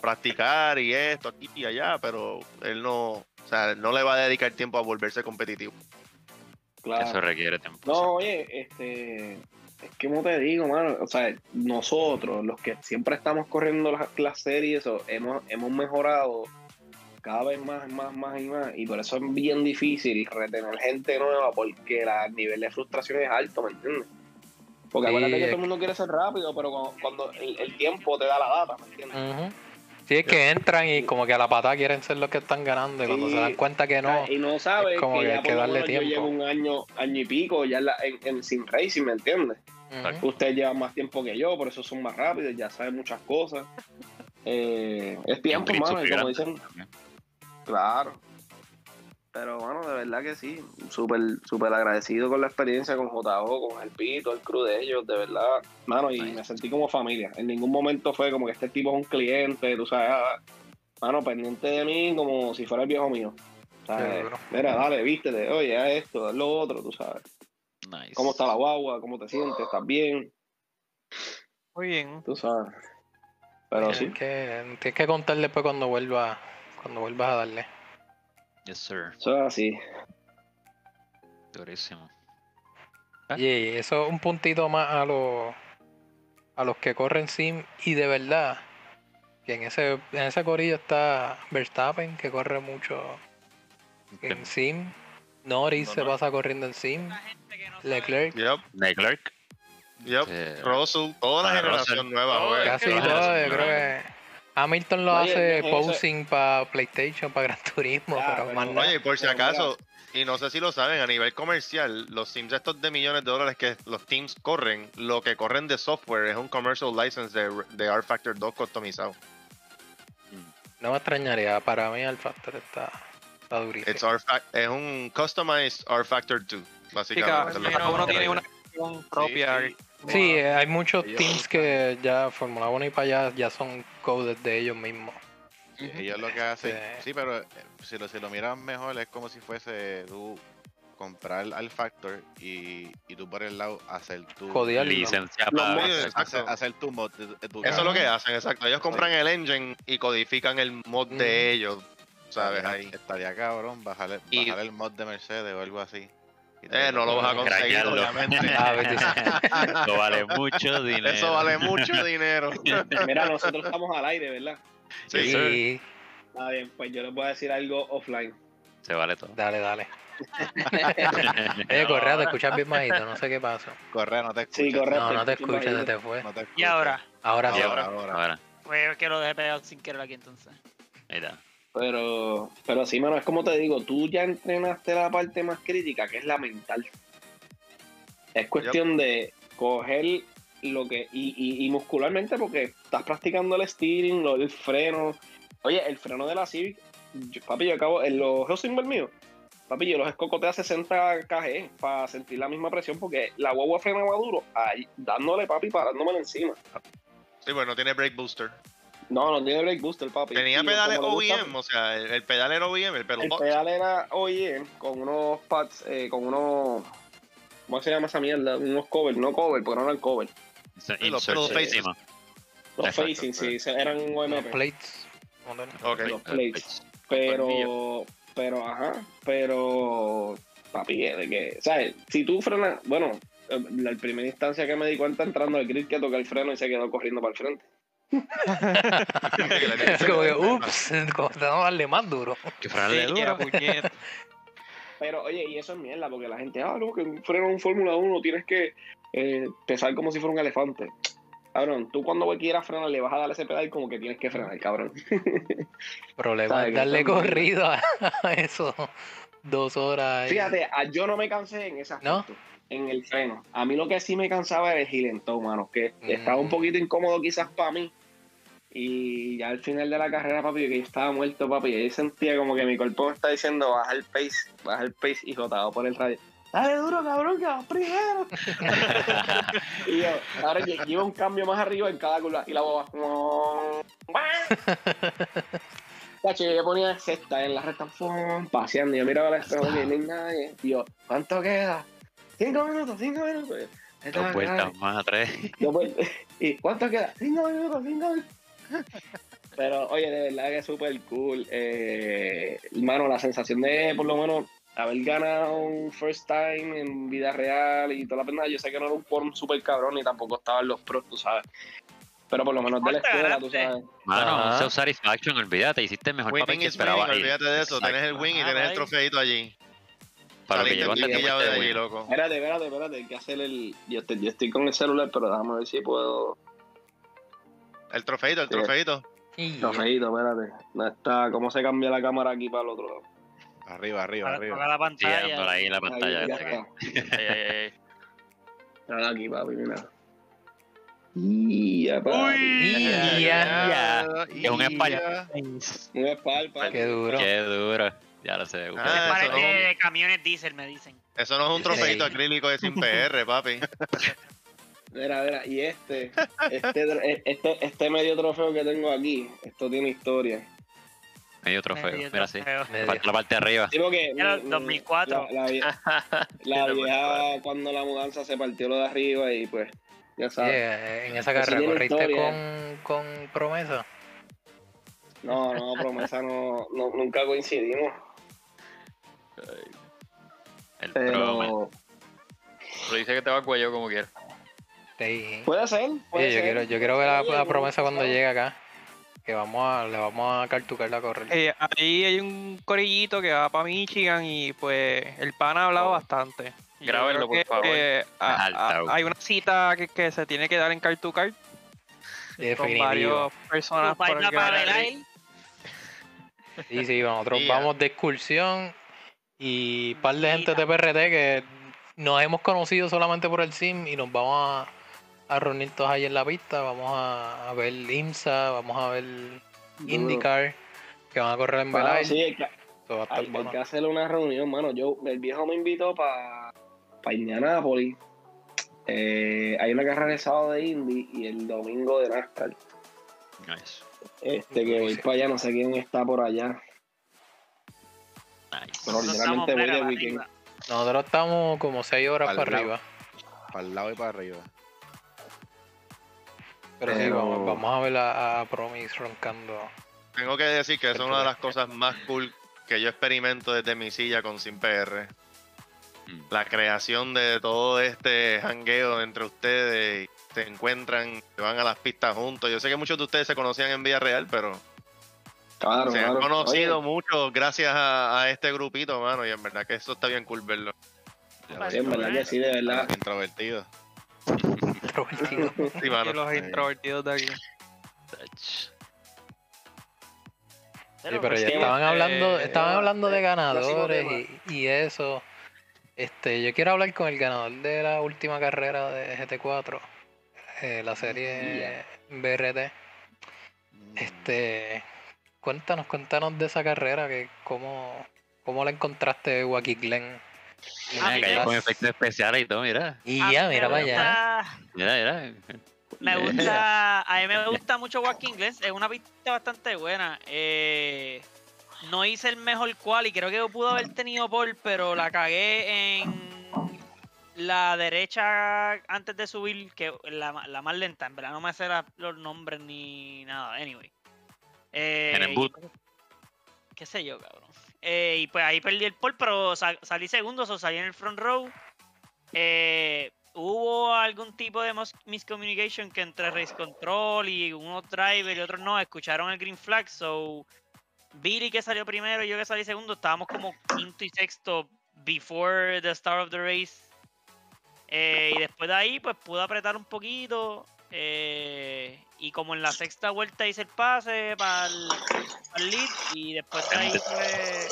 practicar y esto, aquí y allá, pero él no, o sea, no le va a dedicar tiempo a volverse competitivo.
Claro.
Eso requiere tiempo.
No, oye, este. Es que, como te digo, mano, o sea, nosotros, los que siempre estamos corriendo las, las series, o hemos, hemos mejorado cada vez más, más, más y más, y por eso es bien difícil retener gente nueva, porque la- el nivel de frustración es alto, ¿me entiendes? Porque
Sí,
acuérdate que todo el mundo quiere ser rápido, pero cuando, cuando el, el tiempo te da la data, ¿me entiendes?
Ujú. Sí, es que entran y como que a la patada quieren ser los que están ganando y cuando
Sí.
se dan cuenta que no,
y no sabes
es como
que,
que
ya
hay que
por lo
darle
menos yo
tiempo.
llevo un año, año y pico ya en, la- en, en Sim Racing, ¿me entiendes?
Ujú.
Ustedes llevan más tiempo que yo, por eso son más rápidos, ya saben muchas cosas. Eh, es tiempo, y como dicen, claro. Pero bueno, de verdad que sí, súper súper agradecido con la experiencia con JO, con el Pito, el crew de ellos, de verdad. Mano, y
Nice.
me sentí como familia. En ningún momento fue como que este tipo es un cliente, tú sabes, ah, mano, pendiente de mí como si fuera el viejo mío. Mira, dale, vístete, oye, haz esto, haz lo otro, tú sabes.
Nice.
¿Cómo está la guagua? ¿Cómo te sientes? ¿Estás bien?
Muy bien.
Tú sabes. Pero sí.
Tienes que, tienes que contar después cuando vuelvas cuando vuelvas a darle.
Yes, sir.
Eso es así.
Durísimo.
Y eso es un puntito más a los a los que corren sim y de verdad que en ese en ese corillo está Verstappen que corre mucho en sim, Norris
No,
se
no.
pasa corriendo en sim, Leclerc
Yep,
Leclerc.
yep.
eh,
Russell, toda la
Ah,
generación
Russell.
nueva, güey.
casi
eso,
creo que Hamilton lo
Oye,
hace
no
posing para PlayStation, para Gran Turismo,
Ah,
pero
pero-
más nada.
Oye, y por si acaso, y no sé si lo saben, a nivel comercial, los sims estos de millones de dólares que los teams corren, lo que corren de software es un commercial license de, de R Factor 2 customizado.
No me extrañaría, para mí el Factor está, está durísimo.
R es un customized R Factor 2,
Sí,
básicamente. que
cada uno tiene una versión propia.
sí.
Sí, eh, hay muchos
Ellos-
teams que ya Fórmula 1 y para allá ya son codes de ellos mismos.
Sí, Ellos lo que hacen,
Sí.
sí, pero eh, si lo, si lo miran mejor es como si fuese tú comprar al Factor y, y tú por el lado hacer tu
Codearlo.
licencia
Los
para.
hacer,
exacto.
hacer- hacer tu mod tu
Eso es lo que hacen, exacto. Ellos compran el engine y codifican el mod
Mm.
de ellos, ¿sabes?
Estaría-
Ahí.
Estaría cabrón bajar,
Y-
bajar el mod de Mercedes o algo así.
Eh, no lo vas a conseguir,
Craquearlo.
obviamente. <laughs>
Ah, <laughs>
Eso vale mucho dinero.
Eso vale mucho <laughs> dinero.
Mira, nosotros estamos al aire, ¿verdad?
Sí,
y
Está bien, pues yo les voy a decir algo offline.
Se vale todo.
dale, dale. Oye, Correa, te escuchas bien bajito, no sé qué pasa.
Correa, no te escuchas.
Sí, correcto.
No, no te
sí,
escuchas, se te fue.
No te
Y ahora,
Ahora sí.
Ahora, ahora.
Ahora,
pues que lo dejé pegado sin querer aquí entonces.
ahí está.
Pero, pero sí, mano, es como te digo, tú ya entrenaste la parte más crítica, que es la mental. Es cuestión de coger lo que. Y, y, y muscularmente, porque estás practicando el steering, lo, el freno. Oye, el freno de la Civic, yo- papi, yo acabo. En los Hellsinger míos, papi, yo los escocoté a 60 kg para sentir la misma presión, porque la guagua frenaba duro, ahí, dándole, papi, parándomela encima.
Sí, bueno, no tiene brake booster.
No, no tiene brake booster, papi.
Tenía pedales OEM, o sea, el, el pedal era OEM, el pedal
El
box.
pedal era OEM con unos pads, eh, con unos. ¿Cómo se llama esa mierda? Unos covers, no cover, porque no eran cover.
Eso-
Sí, los faces.
encima.
Los
Exacto,
facing, sí, eran
Los
OMP.
plates. modernos.
Ok.
Los plates. Pero, pero, ajá, pero, papi, de que, ¿sabes? Si tú frenas, bueno, eh, la primera instancia que me di cuenta entrando al grid que toqué el freno y se quedó corriendo para el frente. <laughs>
Es como que, ups, <laughs> como te vamos a darle más duro.
Que frenarle
Sí, era
duro.
puñeta. <laughs>
Pero, oye, y eso es mierda, porque la gente, ah, no, que un freno en Fórmula 1 tienes que eh, pesar como si fuera un elefante. Cabrón, tú cuando quieras frenar le vas a dar ese pedal como que tienes que frenar, cabrón.
Problema es darle corrido a, a eso. Dos horas. y-
Fíjate, a- yo no me cansé en ese
¿No?
en el freno. A mí lo que sí me cansaba era el gilentón, mano, que
Mm.
estaba un poquito incómodo quizás para mí. Y ya al final de la carrera, papi, que yo estaba muerto, papi, y ahí sentía como que mi cuerpo me está diciendo, baja el pace, baja el pace, y jotado por el radio. Dale duro, cabrón, que vas primero. <laughs> y yo, ahora que iba un cambio más arriba en cada curva, y la boba. Cacho, yo ponía sexta en la recta, paseando, y yo miraba al espejo, que no hay nadie. Y yo, ¿cuánto queda? Cinco minutos, cinco minutos.
Dos vueltas más, tres.
Dos vueltas. <laughs> ¿Y cuánto queda? Cinco minutos, cinco minutos. Pero, oye, de verdad que es súper cool. Eh, hermano, la sensación de, por lo menos, haber ganado un first time en vida real y toda la pena. Yo sé que no era un porn súper cabrón ni tampoco estaban los pros, tú sabes. Pero por lo menos de la escuela, tú sabes.
Mano, un satisfaction, olvídate, hiciste el mejor papel
Winning
que
is winning,
esperaba. y-
olvídate de eso.
Exacto.
Tienes el win y
Ah,
tienes el trofeito allí.
Para que
pillado de allí,
win.
loco.
Espérate, espérate, espérate, hay que hacer el. Yo estoy, yo estoy con el celular, pero déjame ver si puedo.
El trofeito, el
Sí.
trofeito.
Y
No, feíto, espérate. No está. ¿Cómo se cambia la cámara aquí para el otro lado?
Arriba, arriba,
Para
arriba.
tocar la
Sí,
pantalla.
por ahí la
Ahí,
pantalla.
Dale <laughs> aquí, papi, mira. Y ya, papi.
Y ya,
ya. Es un español.
Un espal, papi.
Qué duro.
Qué duro. Ya lo sé.
Ah,
Para
no.
de camiones diésel, me dicen.
Eso no es un trofeito acrílico de sin <laughs> PR, papi.
Mira, mira, y este, <laughs> este, tr- este, este medio trofeo que tengo aquí, esto tiene historia.
Medio trofeo.
Medio
Mira, sí.
trofeo.
Medio.
Falta la parte de arriba.
Digo que
Era
mm,
2004.
La, la vie- <laughs> la vieja, cuando la mudanza se partió lo de arriba y pues, ya
Sí,
sabes.
eh, en esa carrera corriste
historia.
con, con promesa.
No, no, promesa no, no nunca coincidimos.
El.
Pero
Pero dice que te va a cuello como quieras.
Sí.
puede ser. Puede
Oye, yo
ser.
quiero, yo quiero ver la, promesa cuando llegue acá. Que vamos a, le vamos a cartucar la correr.
Eh, ahí hay un corillito que va para Michigan y pues el pan ha hablado
Oh.
bastante.
Grábenlo, por
que,
favor.
eh, a- a-
Altao.
hay una cita que, que se tiene que dar en Car to Car con varias personas por el
para.
Sí, sí, nosotros
Mira.
vamos de excursión y par de gente de PRT que nos hemos conocido solamente por el sim y nos vamos a, a reunir todos ahí en la pista. Vamos a, a ver IMSA, vamos a ver IndyCar, que van a correr en
Ah,
Belay.
sí, hay que, hay, que hacerle una reunión, mano. Yo, el viejo me invitó para pa Indianápolis. Eh, hay una carrera el sábado de Indy y el domingo de NASCAR.
Nice.
Este que voy para allá, no sé quién está por allá.
Nice.
Pero
Nosotros
literalmente
estamos
voy de
para
weekend.
arriba.
Nosotros estamos como 6 horas para
lado.
arriba.
Para el lado y para arriba.
Pero sí, vamos, vamos a ver a, a Promise roncando.
Tengo que decir que esa es una de las cosas más cool que yo experimento desde mi silla con Sin PR.
Mm.
La creación de todo este jangueo entre ustedes, y se encuentran, se van a las pistas juntos. Yo sé que muchos de ustedes se conocían en vida real, pero
Claro,
se
claro.
han conocido
Oye,
mucho gracias a, a este grupito, mano, y en verdad que eso está bien cool verlo.
sí, en verdad que sí, de verdad.
Introvertido. <laughs> <laughs>
Sí, mano.
los introvertidos de aquí.
Sí, pero ya estaban hablando,
eh,
estaban hablando de ganadores y, y eso. Este, yo quiero hablar con el ganador de la última carrera de GT4, eh, la serie BRT. Este, cuéntanos, cuéntanos de esa carrera, que cómo, cómo la encontraste, Joaquín Glenn.
Ah,
Mira, con efectos especiales y todo, mira.
Y ya, mira para allá.
Mira, mira.
Me gusta, a mí me gusta mucho Walking Glass, es una pista bastante buena. Eh, no hice el mejor cual y creo que pudo haber tenido por, pero la cagué en la derecha antes de subir, que la, la más lenta, en verdad no me sé la- los nombres ni nada, anyway. Eh,
En el boot.
qué sé yo, cabrón. Eh, y pues ahí perdí el pole, pero sal- salí segundo, o salí en el front row. Eh, hubo algún tipo de miscommunication que entre Race Control y unos driver y otros no escucharon el green flag, so Billy que salió primero y yo que salí segundo estábamos como quinto y sexto before the start of the race. Eh, y después de ahí pues pude apretar un poquito eh, y como en la sexta vuelta hice el pase para el lead y después de ahí fue,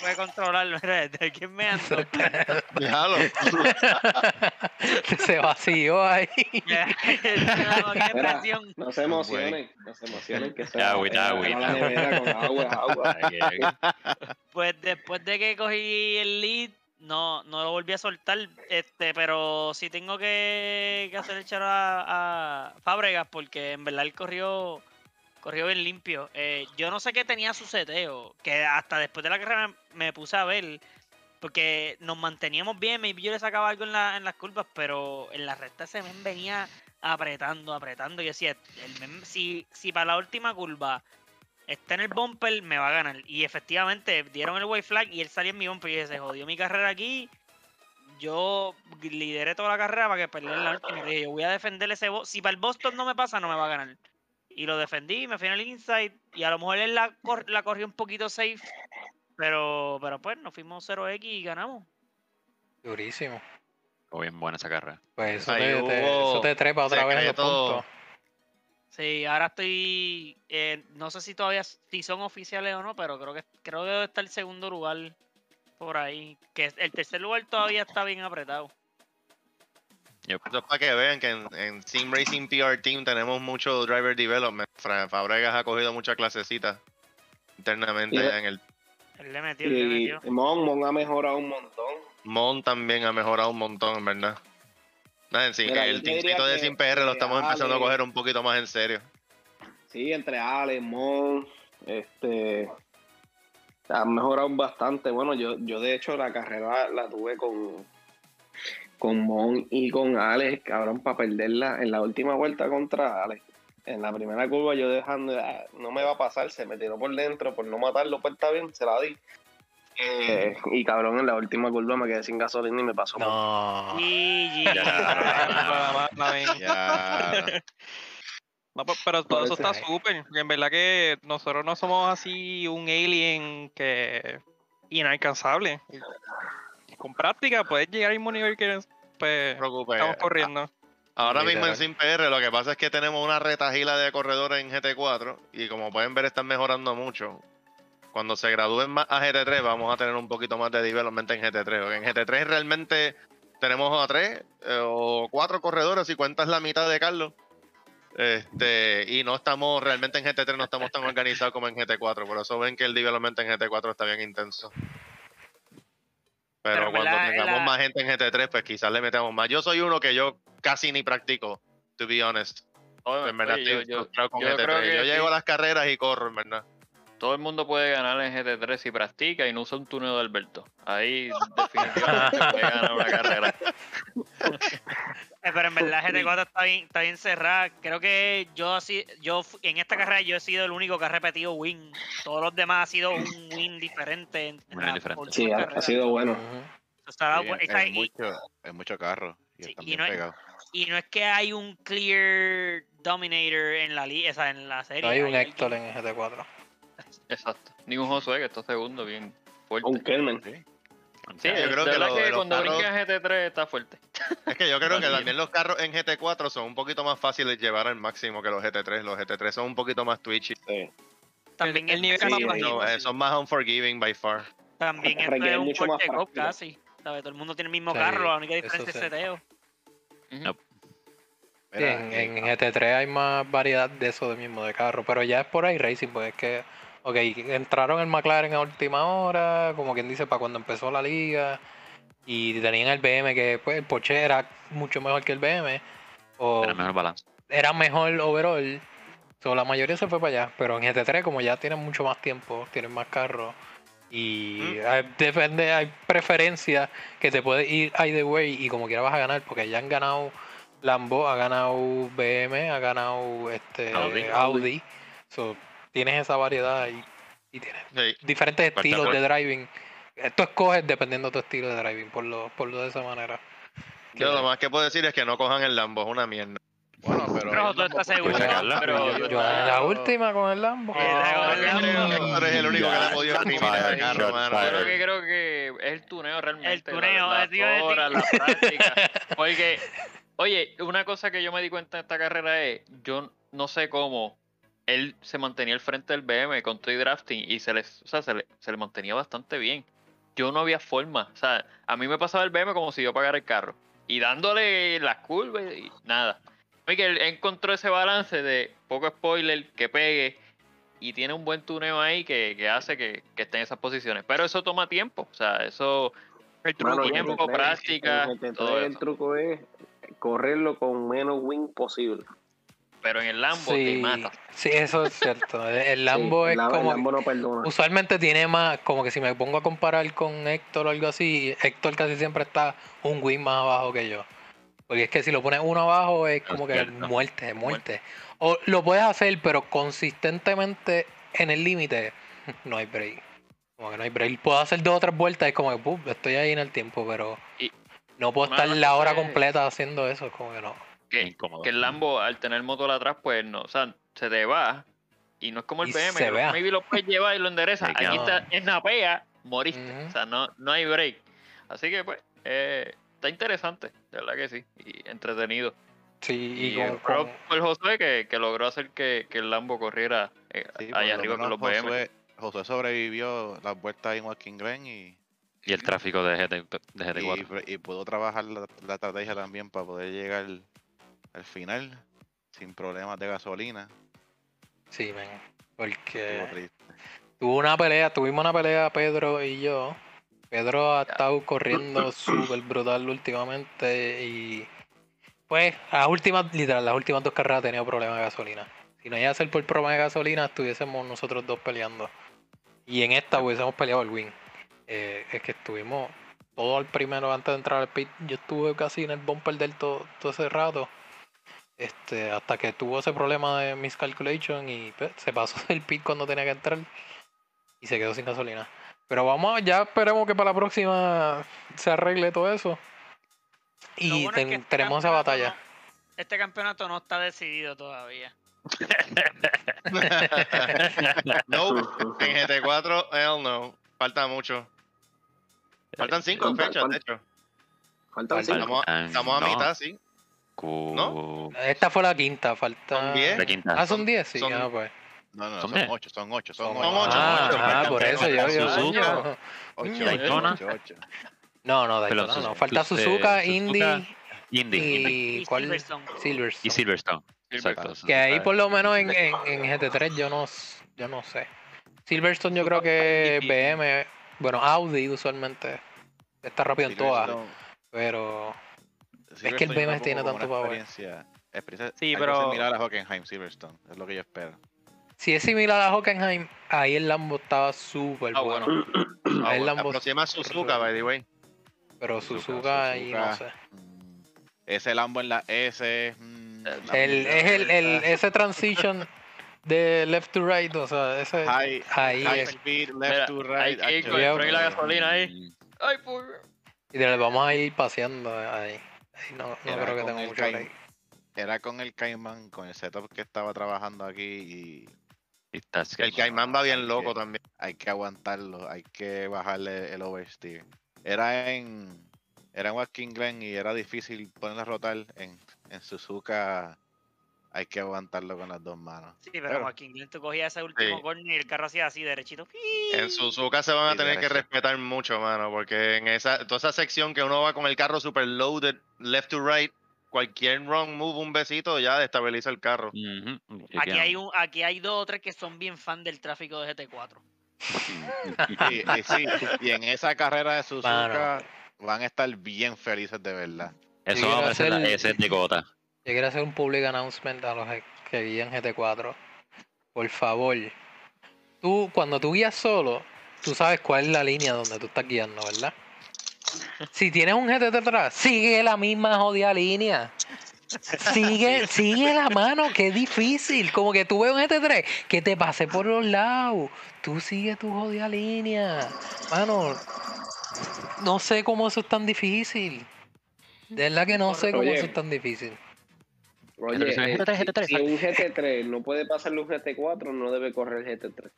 fue controlarlo. <laughs> ¿De quién me ando? <laughs>
Déjalo. <laughs>
Se vació ahí.
Qué
Mira,
presión.
no se emocionen, no se emocionen, que sea
agüita, agüita.
Pues después de que cogí el lead, no, no lo volví a soltar, este, pero sí tengo que, que hacer el a, a Fábregas porque en verdad él corrió, corrió bien limpio. Eh, yo no sé qué tenía su seteo, que hasta después de la carrera me puse a ver, porque nos manteníamos bien, maybe yo le sacaba algo en, la, en las curvas, pero en la recta ese men venía apretando, apretando. Y decía, el si, si para la última curva está en el bumper, me va a ganar. Y efectivamente dieron el white flag y él salió en mi bumper y dije, se jodió mi carrera aquí. Yo lideré toda la carrera para que perdiera la última. Y dije, yo voy a defender ese Bo- Si para el Boston no me pasa, no me va a ganar. Y lo defendí, me fui en el inside. Y a lo mejor él la, cor- la corrió un poquito safe. Pero, pero pues nos fuimos 0x y ganamos.
Durísimo.
Fue bien buena esa carrera.
Pues eso, te, te- eso te trepa otra vez en los puntos.
Sí, ahora estoy. eh, no sé si todavía si son oficiales o no, pero creo que creo que debe estar el segundo lugar por ahí. Que el tercer lugar todavía está bien apretado.
Eso es para que vean que en, en Sim Racing PR Team tenemos mucho driver development. Fra- Fabregas ha cogido muchas clasecitas internamente
Y-
en el
Él le metió, él le
Y
metió.
Mon, Mon ha mejorado un montón.
Mon también ha mejorado un montón, en verdad. En sí,
Mira,
que
yo
el teamcito de Sim PR lo estamos empezando a coger un poquito más en serio.
Sí, entre Ale, Mon, este. Han mejorado bastante. Bueno, yo, yo de hecho la carrera la tuve con, con Mon y con Alex, cabrón, para perderla en la última vuelta contra Alex. En la primera curva yo dejando, ah, no me va a pasar, se me tiró por dentro, por no matarlo, pues está bien, se la di. Eh, y cabrón, en la última curva me quedé sin gasolina y me pasó.
No.
No, pe- pero todo eso está súper. En verdad que nosotros no somos así un alien que inalcanzable. Con práctica puedes llegar al mismo nivel que
no
pues, estamos corriendo.
Ahora mismo en
Literal.
Sim PR lo que pasa es que tenemos una retajila de corredores en GT4 y como pueden ver están mejorando mucho. Cuando se gradúen más a GT3 vamos a tener un poquito más de development en GT3. porque En GT3 realmente tenemos a tres eh, o cuatro corredores si cuentas la mitad de Carlos. Este, y no estamos realmente en GT3 no estamos tan organizados como en GT4. Por eso ven que el development en GT4 está bien intenso. Pero, cuando tengamos
la-
más gente en GT3, pues quizás le metamos más. Yo soy uno que yo casi ni practico, to be honest. En verdad
Oye,
estoy
yo-
frustrado con
yo
GT3.
creo que
yo llego
sí.
a las carreras y corro, en verdad.
Todo el mundo puede ganar en GT3 si practica y no usa un túnel de Alberto. Ahí <laughs> definitivamente puede ganar una carrera.
Eh, Pero en verdad GT4 está bien, está bien cerrada. Creo que yo así, yo en esta carrera yo he sido el único que ha repetido win. Todos los demás ha sido un win diferente. En, la
diferente.
Sí, ha,
carrera.
ha sido bueno.
O sea,
Sí, es, mucho, es mucho carro. Y
Sí,
están
y no es-
pegados.
y no es que hay un clear dominator en la li- o sea, en la serie.
No hay un Héctor en GT4.
Exacto. Ni un Josué que está segundo, bien fuerte.
Un Kelman.
Sí,
yo creo que
verdad
lo-
que
los
cuando
carros-
brinca en GT3 está fuerte.
Es que yo creo que también los carros en GT4 son un poquito más fáciles de llevar al máximo que los GT3. Los GT3 son un poquito más twitchy.
Sí.
También
el nivel
es más
sí,
bajito.
No, eh, son más unforgiving by far.
También <laughs> es un
mucho más
casi. ¿sabes? Todo el mundo tiene el mismo
Sí,
carro, la única diferencia es
sí.
seteo.
Sí,
Mira,
en, en GT3 hay más variedad de eso de mismo de carro, pero ya es por ahí racing, pues es que, ok, entraron el McLaren a última hora, como quien dice, para cuando empezó la liga, y tenían el BM que, pues, el Porsche era mucho mejor que el BM, o
Tiene mejor balance.
era mejor overall, so, la mayoría se fue para allá, pero en GT3 como ya tienen mucho más tiempo, tienen más carros, y hay- depende, hay preferencias que te puede ir either way y como quiera vas a ganar, porque ya han ganado Lambo, ha ganado BM, ha ganado este
Audi.
Audi, So, tienes esa variedad y, y tienes
Sí.
diferentes
Falta
estilos de driving. Esto escoges dependiendo de tu estilo de driving, por lo, por lo de esa manera.
Yo lo más que puedo decir es que no cojan el Lambo, es una mierda.
bueno, pero.
Pero
el
tú estás seguro.
Pero
Yo, yo la última con el Lambo.
Eh, la-
Yo creo que Héctor es el único que le ha podido
Fire,
carro, mano.
Yo creo que creo que es el tuneo realmente.
El tuneo,
la,
eso iba a
las
decir.
horas, la práctica. <laughs> Porque, oye, una cosa que yo me di cuenta en esta carrera es, yo no sé cómo él se mantenía al frente del BM con todo y drafting y se, les, o sea, se, le, se le mantenía bastante bien. Yo no había forma. O sea, a mí me pasaba el BM como si yo pagara el carro. Y dándole las curvas y nada. Él encontró ese balance de poco spoiler, que pegue y tiene un buen tuneo ahí que, que hace que, que esté en esas posiciones. Pero eso toma tiempo, o sea, eso
El truco.
tiempo, práctica,
en GT3
todo
el
eso.
truco es correrlo con menos win posible.
Pero en el Lambo te
Sí,
mata.
sí, eso es cierto. <laughs> El- Lambo
Sí,
es
la- el
como.
Lambo no perdona.
Usualmente tiene más, como que si me pongo a comparar con Héctor o algo así, Héctor casi siempre está un win más abajo que yo. Porque es que si lo pones uno abajo es
Es
como que
cierto.
muerte, muerte. O lo puedes hacer, pero consistentemente en el límite, <laughs> no hay break. Como que no hay break. Puedo hacer dos o tres vueltas, es como que estoy ahí en el tiempo, pero
Y-
no puedo estar la hora
es-
completa haciendo eso, es como que no.
Que,
incómodo.
que el Lambo, al tener motor atrás, pues no, o sea, se te va. Y no es como el
Y
BM,
se
que
vea.
maybe lo puedes llevar y lo
que
Aquí
no.
está, es napea, moriste. O sea, no, no hay break. Así que, pues, eh, está interesante, de verdad que sí. Y entretenido.
Sí,
Y,
y con,
pro
con-
por Josué que, que logró hacer que, que el Lambo corriera eh,
Sí,
allá arriba con los BM.
Josué, Josué sobrevivió las vueltas en Walking Glen y,
Y el tráfico de, GT, de
y,
GT4.
y pudo trabajar la, la estrategia también para poder llegar al final sin problemas de gasolina.
sí, men,
Estuvo
porque tuvo una pelea, tuvimos una pelea Pedro y yo. Pedro ha estado corriendo <coughs> súper brutal últimamente y pues las últimas, literal, las últimas dos carreras ha tenido problemas de gasolina. Si no iba a ser por problemas de gasolina, estuviésemos nosotros dos peleando. Y en esta hubiésemos peleado el win. Eh, es que estuvimos todo al primero antes de entrar al pit. Yo estuve casi en el bumper del todo, todo ese rato. Este, hasta que tuvo ese problema de miscalculation y pues, se pasó <laughs> del pit cuando tenía que entrar y se quedó sin gasolina. Pero vamos, ya esperemos que para la próxima se arregle todo eso. Y
bueno es
ten-
que este
tenemos esa batalla.
no- este campeonato no está decidido todavía. <laughs>
No, en GT4, hell no. Falta mucho. Faltan cinco fechas, de hecho.
Faltan
Falta-
cinco.
Estamos, estamos a
no.
mitad, sí.
Esta fue la quinta, falta.
Son diez.
La quinta.
Ah, son 10, sí.
Son-
ah, pues.
No, no,
Son
son,
diez.
ocho, son ocho, son
Son
ocho.
ocho,
ah,
ocho,
ah, por eso yo, yo,
Ocho,
Daytona.
No, no,
Pero
Daytona no. Falta
Suzuka-
Suzuka, Indy
Indy.
y,
Y
¿cuál?
Silverstone.
Silverstone.
Y Silverstone. Exacto.
Silverstone.
Que ahí por lo menos en, en, en GT3 yo no, yo no sé. Silverstone yo creo que. BM, bueno, Audi usualmente está rápido en todas, pero es que el
Silverstone yo
BM
lo
tiene tanto power.
experiencia, experiencia
Sí, pero-
similar a Hockenheim Silverstone, es lo que yo espero.
si es similar a Hockenheim, ahí el Lambo estaba súper
Ah,
bueno.
bueno.
Ahí el
La
Lambo,
próxima es Suzuka, by the way.
pero
Suzuka,
Suzuka ahí no sé.
Mm, Ese Lambo en la S. mm,
El-
es el, el,
vuelta,
ese transition de left to right, o sea, ese
High,
ahí
high
es.
speed, left
Mira,
to
hay
right.
que ir la gasolina ahí.
Mm,
Ay, pues.
Y le vamos a ir paseando ahí. <laughs> No, no
Era
creo que
el
mucho
Caim-. Era con el Cayman, con el setup que estaba trabajando aquí y
El Caimán va bien
Hay
loco
que-
también.
hay que aguantarlo, hay que bajarle el oversteer. Era en era en Watkins Glen y era difícil ponerla a rotar en, en Suzuka. Hay que aguantarlo con las dos manos.
Sí, pero
Pero-
Joaquín Glenn tú cogías ese último
Sí.
corner y el carro hacía así derechito.
En Suzuka se van a
Sí,
tener que respetar mucho, mano, porque en esa toda esa sección que uno va con el carro super loaded, left to right, cualquier wrong move, un besito, ya destabiliza el carro.
Aquí hay, un, aquí hay dos o tres que son bien fan del tráfico de GT4.
Y, y sí, y en esa carrera de Suzuka van a estar bien felices de verdad.
Eso va a aparecer la S de gota.
Yo quiero hacer un public announcement a los que guían GT4. Por favor. Tú, cuando tú guías solo, tú sabes cuál es la línea donde tú estás guiando, ¿verdad? <laughs> Si tienes un GT atrás, sigue la misma jodida línea. Sigue, <laughs> sigue la mano, que difícil. Como que tú ves un GT3 que te pase por los lados. Tú sigue tu jodida línea. Mano, no sé cómo eso es tan difícil. De verdad que no sé cómo
Oye.
eso es tan difícil.
Oye,
GT3,
eh,
GT3, GT3,
si un GT3 no puede pasarle un GT4, no debe correr GT3.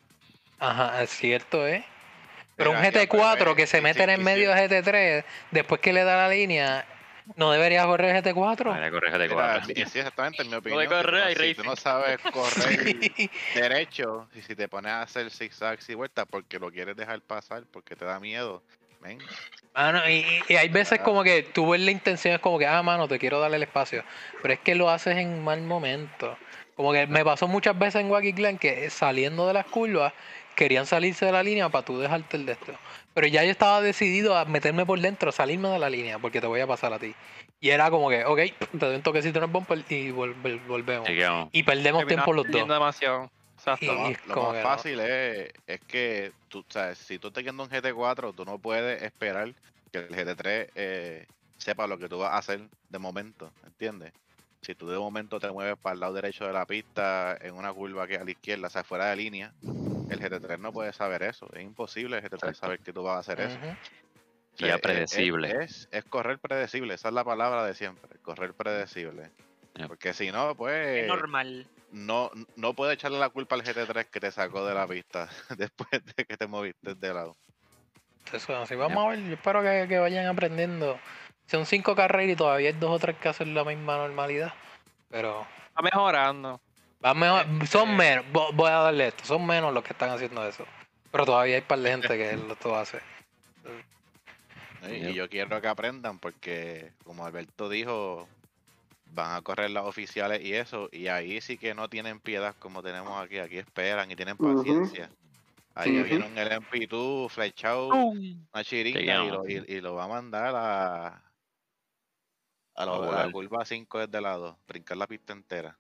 Ajá, es cierto, ¿eh? Pero un
Mira, ya, pero,
GT4
eh,
que se mete en el medio de GT3, después que le da la línea, no debería correr GT4.
Vale, corre GT4.
Mira, sí, exactamente, en mi <laughs> opinión. si tú
correr,
no-
hay
si tú no sabes correr <laughs>
Sí.
derecho, y si te pones a hacer zigzags y vueltas porque lo quieres dejar pasar, porque te da miedo, ven,
Mano, y, hay veces como que tú ves la intención, es como que, ah, mano, te quiero darle el espacio. Pero es que lo haces en mal momento. Como que me pasó muchas veces en Wacky Glen que saliendo de las curvas querían salirse de la línea para tú dejarte el de esto. Pero ya yo estaba decidido a meterme por dentro, salirme de la línea, porque te voy a pasar a ti. Y era como que, ok, te doy un toquecito en el bumper y vol- vol- volvemos. Y perdemos tiempo los dos.
Demasiado. Exacto.
Y-
Lo, más- lo
no.
fácil es, es que tú, sabes, si tú estás guiando un GT4, tú no puedes esperar que el GT3 eh, sepa lo que tú vas a hacer de momento, ¿entiendes? Si tú de momento te mueves para el lado derecho de la pista en una curva que es a la izquierda, o sea, fuera de línea, el GT3 no puede saber eso. Es imposible el GT3
Exacto.
saber que tú vas a hacer eso. O sea,
Ya
es- es-
predecible.
Es, es correr predecible, esa es la palabra de siempre, correr predecible. Porque si no,
Es
pues
normal.
no, no puedes echarle la culpa al GT3 que te sacó de la pista <laughs> después de que te moviste de lado.
Eso, así vamos a ver, yo espero que, que vayan aprendiendo. Son cinco carreras y todavía hay dos o tres que hacen la misma normalidad. Pero
Está mejorando.
va mejor, son menos, vo- voy a darle esto, son menos los que están haciendo eso. Pero todavía hay par de gente que lo todo hace.
Y yo quiero que aprendan porque, como Alberto dijo, van a correr las oficiales y eso, y ahí sí que no tienen piedad como tenemos aquí, aquí esperan y tienen paciencia. Ahí
Ujú.
viene un LMP2 flechado,
¡Pum!
una chiringa y lo, y, y lo va a mandar a, a, la-
A
curva 5 desde lado, brincar la pista entera.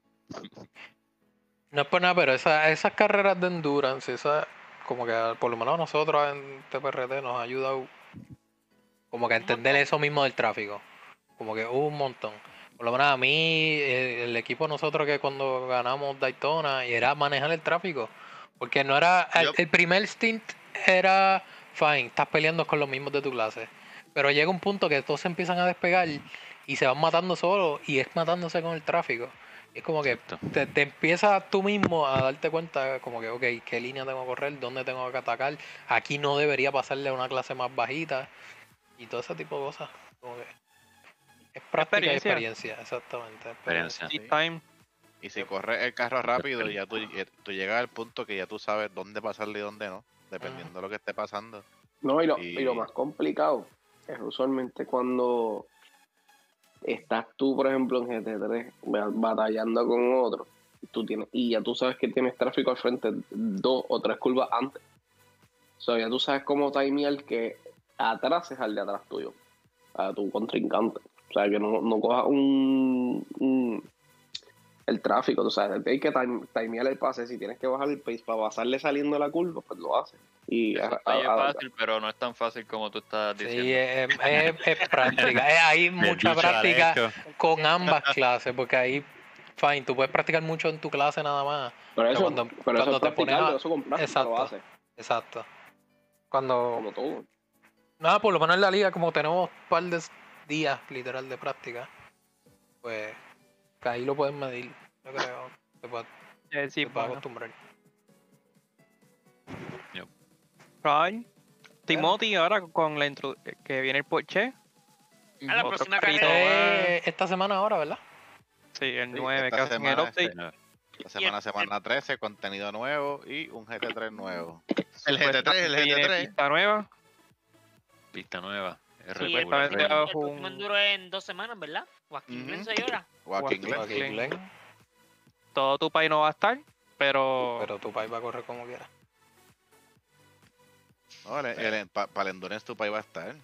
No es por nada, pero esa- esas carreras de endurance, esa, como que por lo menos nosotros en TPRT nos ha ayudado como que a entender eso mismo del tráfico. Como que un montón. Por lo menos a mí, eh, el equipo nosotros que cuando ganamos Daytona, y era manejar el tráfico. Porque no era. El, primer stint era fine, estás peleando con los mismos de tu clase. Pero llega un punto que todos se empiezan a despegar y se van matando solos y es matándose con el tráfico. Es como que te, te empiezas tú mismo a darte cuenta como que, ok, qué línea tengo que correr, dónde tengo que atacar, aquí no debería pasarle a una clase más bajita y todo ese tipo de cosas. Como que es práctica y
Experiencia.
experiencia, exactamente.
Experiencia.
Seat time.
Y si corres el carro rápido, ya tú, eh, tú llegas al punto que ya tú sabes dónde pasarle y dónde no, dependiendo de lo que esté pasando.
No, y lo, y lo más complicado es usualmente cuando estás tú, por ejemplo, en GT3 ba- batallando con otro, tú tienes, y ya tú sabes que tienes tráfico al frente dos o tres curvas antes. O sea, ya tú sabes cómo timear que atrás es al de atrás tuyo, a tu contrincante. O sea, que no, no cojas un, un- el tráfico, tú sabes, hay que time- timear el pase. Si tienes que bajar el pace para pasarle saliendo la curva, pues lo haces. Y
Eso
a-
está bien
a- a-
fácil, pero no es tan fácil como tú estás
Sí,
diciendo.
es, es- es práctica. Hay <laughs> mucha práctica con ambas clases, porque ahí, fine, tú puedes practicar mucho en tu clase nada más.
Pero eso,
cuando-
pero
cuando
es
te pones
practicando,
a-
eso con práctica
Exacto.
lo haces,
Exacto. Cuando
como todo.
Nada, por lo menos en la liga, como tenemos un par de días literal de práctica, pues que ahí lo pueden medir, yo creo. Se puede,
Eh, sí,
se puede
bueno.
acostumbrar.
Right. Timothy ahora con la intro que viene el Porsche.
A la próxima carrera.
Eh, esta semana ahora, ¿verdad?
Sí, el
Sí,
9
esta
que hacen el
semana,
update.
este, La
el-
semana,
el-
semana 13, contenido nuevo y un GT3 nuevo. <laughs>
El GT3, el
Viene
GT3.
pista nueva.
Pista nueva.
Sí, el enduro es en dos semanas, ¿verdad? Joaquín. Glen seis horas.
Joaquín Glen.
Todo tu país no va a estar, pero,
pero tu país va a correr como quiera.
No, el, el- pa- para el Endurance tu país va a estar.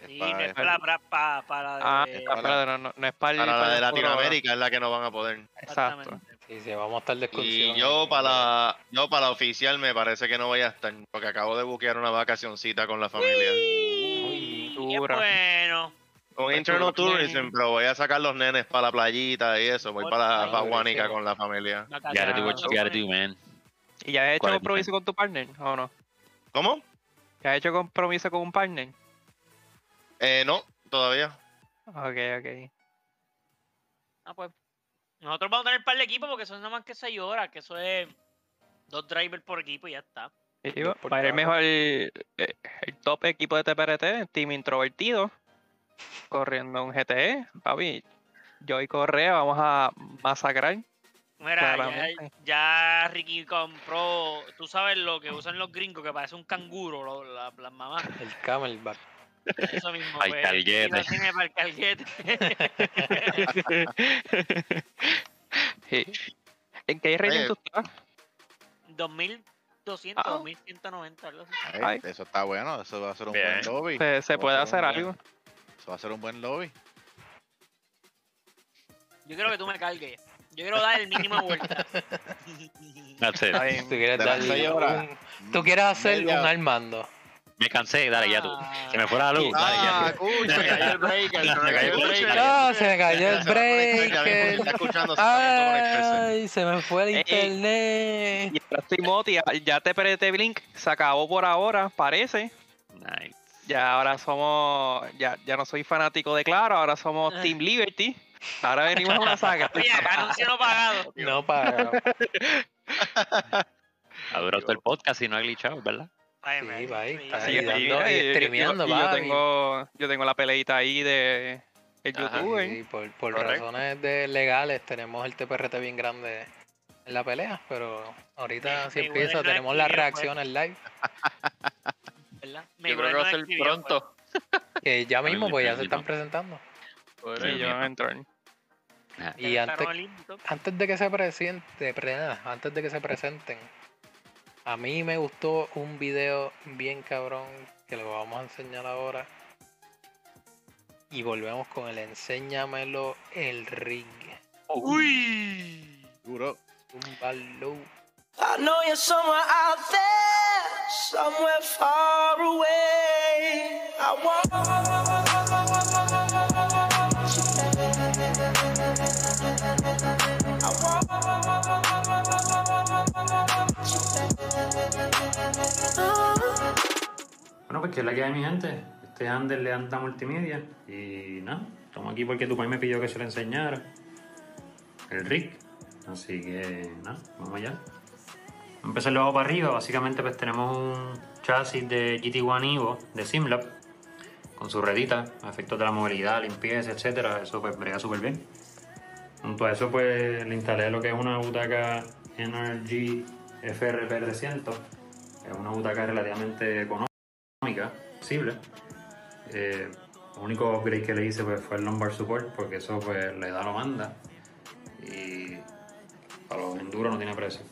Es
Sí, no
es
para, para, para, para
ah,
de-
espérate, no, no, no es para
Para la
para
de. Latinoamérica es la que no van a poder.
Exacto.
Exactamente.
Sí, sí, vamos a estar de excursión.
Y yo para la, yo para la oficial me parece que no voy a estar, porque acabo de buquear una vacacioncita con la familia.
Uy,
Es bueno.
Con
Pues
Internal. Tourism, pero voy a sacar los nenes para la playita y eso. Voy
Por
para, para
Buenísimo.
con la familia.
You gotta do what you gotta do, man.
¿Y ya has hecho compromiso con tu partner o no?
¿Cómo?
¿Ya has hecho compromiso con un partner?
Eh, no, todavía.
Ok, ok.
Ah, pues. Nosotros vamos a tener un par de equipos porque son nada más que 6 horas, que eso es dos drivers por equipo y ya está.
Y
Dos
va
por
va a ir el mejor, eh, el top equipo de TPRT, Team Introvertido, corriendo un GTE, papi. Yo y Correa vamos a masacrar.
Mira, ya, ya Ricky compró, tú sabes lo que usan los gringos, que parece un canguro, lo- la- las mamás. <laughs>
El camelback.
Eso mismo.
Al
pues,
calguete.
y lo tiene para el calguete. <laughs>
Sí. ¿En qué rating
Oye.
tú estás?
2200,
Ah.
2190, algo así.
Ay,
Ay.
Eso está bueno, eso va a ser un
Bien.
buen lobby.
Se, se puede hacer
un buen-
algo.
Eso va a ser un buen lobby.
Yo quiero que tú me cargues. Yo quiero dar el mínimo vuelta. <laughs>
That's it.
Está
Tú quieres darle
seis horas,
un- tú quieres hacer
media-
un Armando.
Me cansé, dale ya tú.
Ah.
Se me fue la luz, dale ya
Ah,
Se me cayó el breaker, se <laughs> me cayó el breaker.
No, se me cayó el breaker. Ay, se me fue el
Ey.
internet.
Y ahora estoy Moti, ya- ya TPRT Blink se acabó por ahora, parece.
Nice.
Ya ahora somos, ya, ya no soy fanático de Claro, ahora somos
Ah.
Team Liberty. Ahora venimos a una saga. <laughs>
Oye, anuncio no pagado.
No para.
Ha durado todo el podcast y no ha glitchado, ¿verdad?
Ay,
Sí, va ahí, está ahí.
y-
dando- streameando,
yo tengo, yo tengo la peleita ahí de el
Ajá.
YouTube. ¿eh?
Sí, por, por razones de legales tenemos el TPRT bien grande en la pelea, pero ahorita si empieza tenemos
la
las
actividad,
reacciones live, <laughs>
¿verdad?
Yo creo que va a ser pronto.
que ya <laughs> mismo
mi
pues ya se están presentando.
Sí, yo en-
pues.
Y antes, antes de que se presente, pre- antes de que se presenten, a mí me gustó un video bien cabrón que lo vamos a enseñar ahora. Y volvemos con el enséñamelo el ring.
Uy.
Duro.
Un balón.
I know you're somewhere out there, somewhere far away. I want
Bueno, pues que es la que hay, mi gente. Este es Ander le anda multimedia. Y nada, estamos aquí porque tu país me pidió que se lo enseñara. El Rick. Así que nada, vamos allá. Vamos a empezar luego para arriba. Básicamente, pues tenemos un chasis de GT1 Evo de Simlab con su redita, efectos de la movilidad, limpieza, etcétera. Eso pues brega súper bien. Junto a eso, pues le instalé lo que es una butaca NRG FRP 300. Es una butaca relativamente económica, posible. Eh, lo único upgrade que le hice pues, fue el lumbar support, porque eso pues, le da lo manda. Y para los enduros no tiene precio.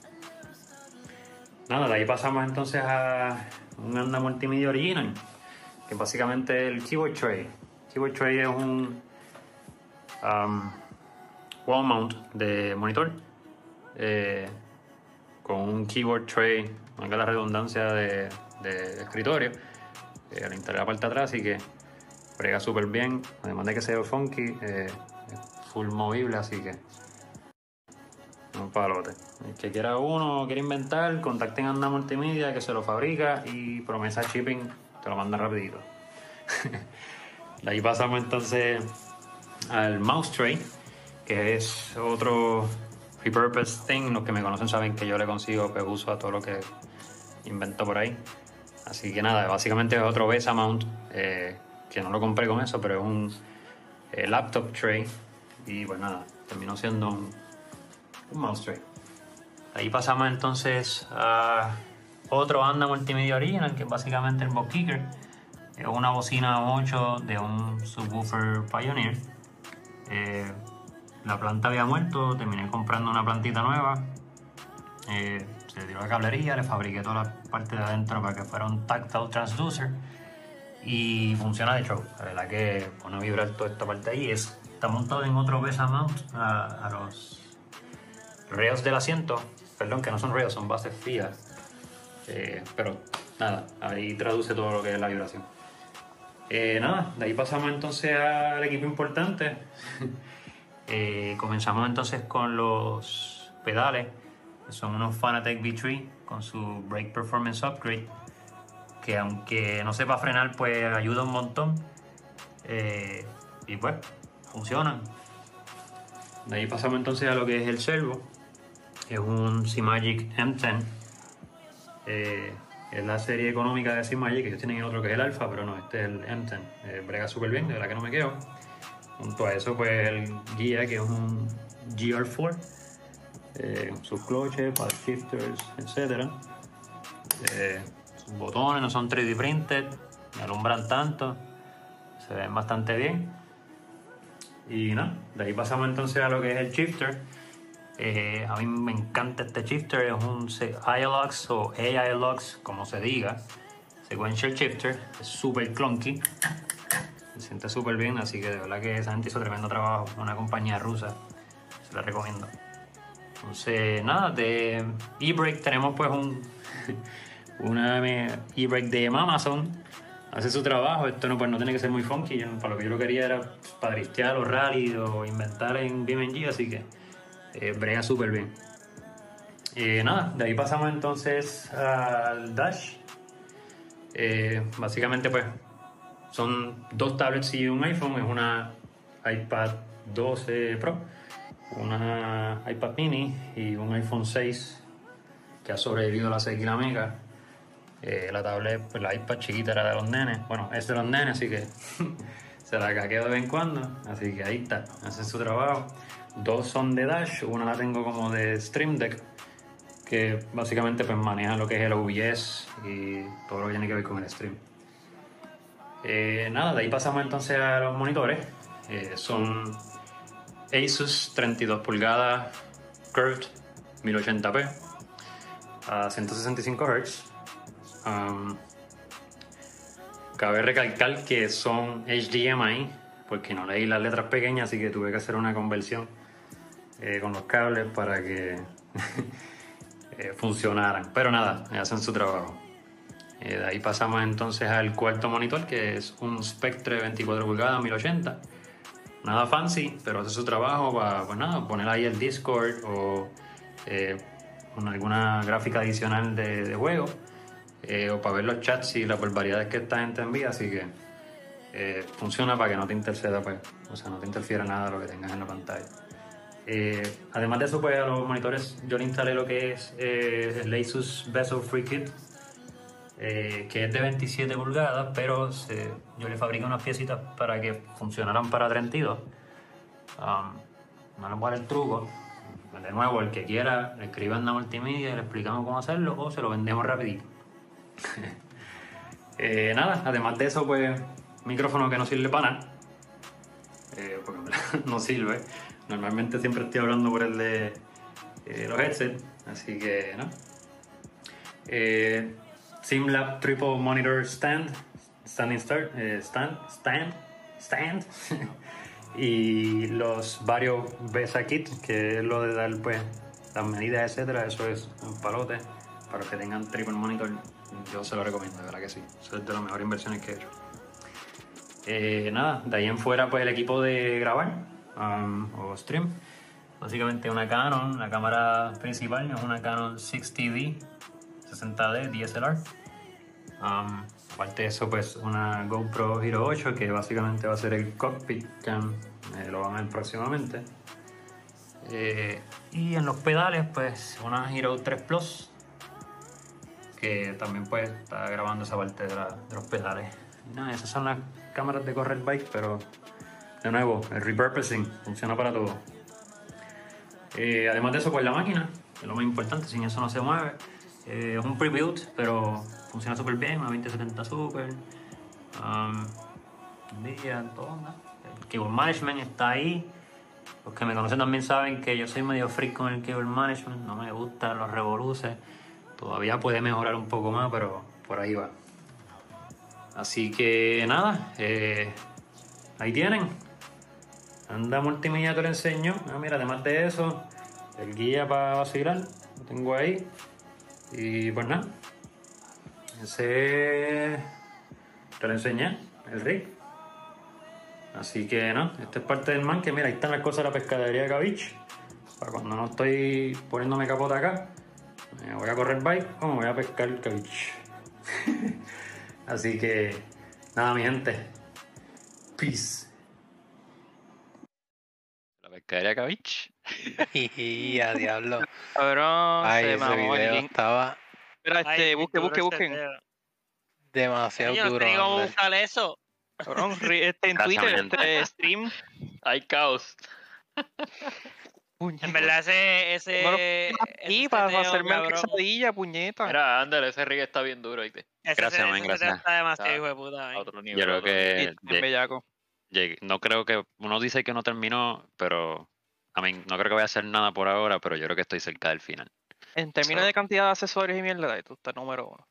Nada, de ahí pasamos entonces a un anda multimedia original, que básicamente es el keyboard tray. Keyboard tray es un um, wall mount de monitor eh, con un keyboard tray, valga la redundancia de, escritorio, eh, le instalé la parte de atrás, así que brega súper bien, además de que se ve funky, eh, full movible, así que un palote. El que quiera uno quiera inventar, contacten a Anda Multimedia que se lo fabrica y promesa shipping te lo manda rapidito. de <laughs> ahí pasamos entonces al mouse tray, que es otro repurpose thing. Los que me conocen saben que yo le consigo pues, uso a todo lo que invento por ahí. Así que nada, básicamente es otro Besa mount, eh, que no lo compré con eso, pero es un eh, laptop tray. Y pues nada, terminó siendo un, mouse tray. Ahí pasamos entonces a otro Anda Multimedia Original, que es básicamente el box kicker. Es una bocina 8 de un subwoofer Pioneer. Eh, la planta había muerto, terminé comprando una plantita nueva. Eh, se tiró la cablería, le fabriqué toda la parte de adentro para que fuera un tactile transducer. Y funciona de show. La verdad que pone a vibrar toda esta parte ahí. Es, está montado en otro Besa mount a, a los rails del asiento. Perdón, que no son rails, son bases fijas. Eh, pero nada, ahí traduce todo lo que es la vibración. Eh, nada, de ahí pasamos entonces al equipo importante. <laughs> Eh, comenzamos entonces con los pedales. que Son unos Fanatec V3 con su Brake Performance Upgrade. Que aunque no sepa frenar, pues ayuda un montón. Eh, y pues, funcionan. De ahí pasamos entonces a lo que es el servo. Es un Simagic M10. Eh, es la serie económica de Simagic. Ellos tienen otro que es el Alpha, pero no, este es el M10. Eh, brega súper bien, de verdad que no me quedo. Junto a eso, pues el guía, que es un GR4. Eh, sus cloches, pad shifters, etc. Eh, sus botones no son 3D printed, ni alumbran tanto. Se ven bastante bien. Y nada, de ahí pasamos entonces a lo que es el shifter. Eh, a mí me encanta este shifter, es un ILOX o AILOX, como se diga. Sequential shifter, es súper clunky. Se siente súper bien, así que de verdad que esa gente hizo tremendo trabajo. Una compañía rusa, se la recomiendo. Entonces, nada, de e-brake tenemos pues un, <laughs> una e-brake de Amazon. Hace su trabajo, esto no, pues, no tiene que ser muy funky. yo- para lo que yo lo quería era para driftear o rally o inventar en BeamNG, así que eh, súper bien. Eh, nada, de ahí pasamos entonces al Dash. Eh, básicamente, pues son dos tablets y un iPhone. Es una iPad 12 Pro, una iPad mini y un iPhone 6 que ha sobrevivido a la sequía mega. Eh, la tablet, pues la iPad chiquita era de los nenes. Bueno, es de los nenes, así que <laughs> se la caqueo de vez en cuando. Así que ahí está, hace su trabajo. Dos son de Dash, una la tengo como de Stream Deck, que básicamente pues maneja lo que es el OBS y todo lo que tiene que ver con el stream. Eh, nada, de ahí pasamos entonces a los monitores. Eh, son Asus 32 pulgadas Curved 1080p a 165 Hz. Um, cabe recalcar que son HDMI porque no leí las letras pequeñas, así que tuve que hacer una conversión eh, con los cables para que <laughs> funcionaran. Pero nada, hacen su trabajo. Eh, de ahí pasamos entonces al cuarto monitor, que es un Spectre 24 pulgadas 1080. Nada fancy, pero hace su trabajo para pues nada, poner ahí el Discord o eh, con alguna gráfica adicional de, de juego. eh, o para ver los chats y las barbaridades que esta gente envía, así que eh, funciona para que no te interceda, pues, o sea, no te interfiera nada lo que tengas en la pantalla. Eh, además de eso, pues a los monitores yo le instalé lo que es eh, el Asus Bezel Free Kit, eh, que es de 27 pulgadas, pero yo le fabriqué unas piecitas para que funcionaran para 32. Um, no les voy a dar el truco. De nuevo, el que quiera, le escriban a multimedia y le explicamos cómo hacerlo o se lo vendemos rapidito. <laughs> Eh, nada, además de eso, pues micrófono que no sirve para nada. Eh, porque <laughs> no sirve. Normalmente siempre estoy hablando por el de los headsets, así que no. Eh, SimLab Triple Monitor Stand, Standing Start, eh, Stand, Stand, Stand. <laughs> y los varios BESA Kit, que es lo de dar pues las medidas, etcétera. Eso es un palote. Para los que tengan triple monitor, yo se lo recomiendo, de verdad que sí. Es de las mejores inversiones que he hecho. Eh, nada, de ahí en fuera, pues el equipo de grabar um, o stream. Básicamente una Canon, la cámara principal es una Canon 6TD 60D DSLR. Um, aparte de eso, pues una GoPro Hero 8 que básicamente va a ser el cockpit cam, eh, lo van a ver próximamente. Eh, y en los pedales, pues una Hero 3 Plus que también pues está grabando esa parte de, la- de los pedales. Y nada, esas son las cámaras de correr bike, pero de nuevo, el repurposing funciona para todo. Eh, además de eso, pues la máquina, que es lo más importante, sin eso no se mueve. Eh, es un pre-built, pero funciona súper bien, una 2070 Super. Um, todo, ¿no? El cable management está ahí. Los que me conocen también saben que yo soy medio freak con el cable management, no me gustan los revoluces. Todavía puede mejorar un poco más, pero por ahí va. Así que nada, eh, ahí tienen. Anda multimedia te lo enseño. Ah, mira, además de eso, el guía para vacilar, lo tengo ahí. Y nada, ese te lo enseñé, el rig. Así que no, esta es parte del man que mira, ahí están las cosas de la pescadería de Cavich. Para cuando no estoy poniéndome capota acá, voy a correr bike o me voy a pescar el Cavich. <laughs> Así que nada, mi gente. Peace.
La pescadería Cavich. <laughs>
Y a diablo.
Cabrón,
Ay,
se
ese
mamó el
video
link.
estaba
Ay,
este,
qué
busque, busque,
ese
busquen.
demasiado
Yo no
duro.
sé ni cómo
Ander.
buscar eso.
Cabrón, este, en Twitter, este, stream.
Hay caos.
Puñeta.
En verdad, ese. ese
No
ese
Y para hacerme
cabrón,
quesadilla, puñeta.
Mira, Ander, ese rig está bien duro,
ese-
Gracias,
ese
man, gracias.
Está demasiado
Está-
hijo de puta. Man.
otro nivel.
Yo creo
otro nivel.
que
bellaco.
llegué- no creo que uno dice que no terminó, pero a mí no creo que voy a hacer nada por ahora, pero yo creo que estoy cerca del final.
En términos
So-
de cantidad de accesorios y mierda, tú estás número uno.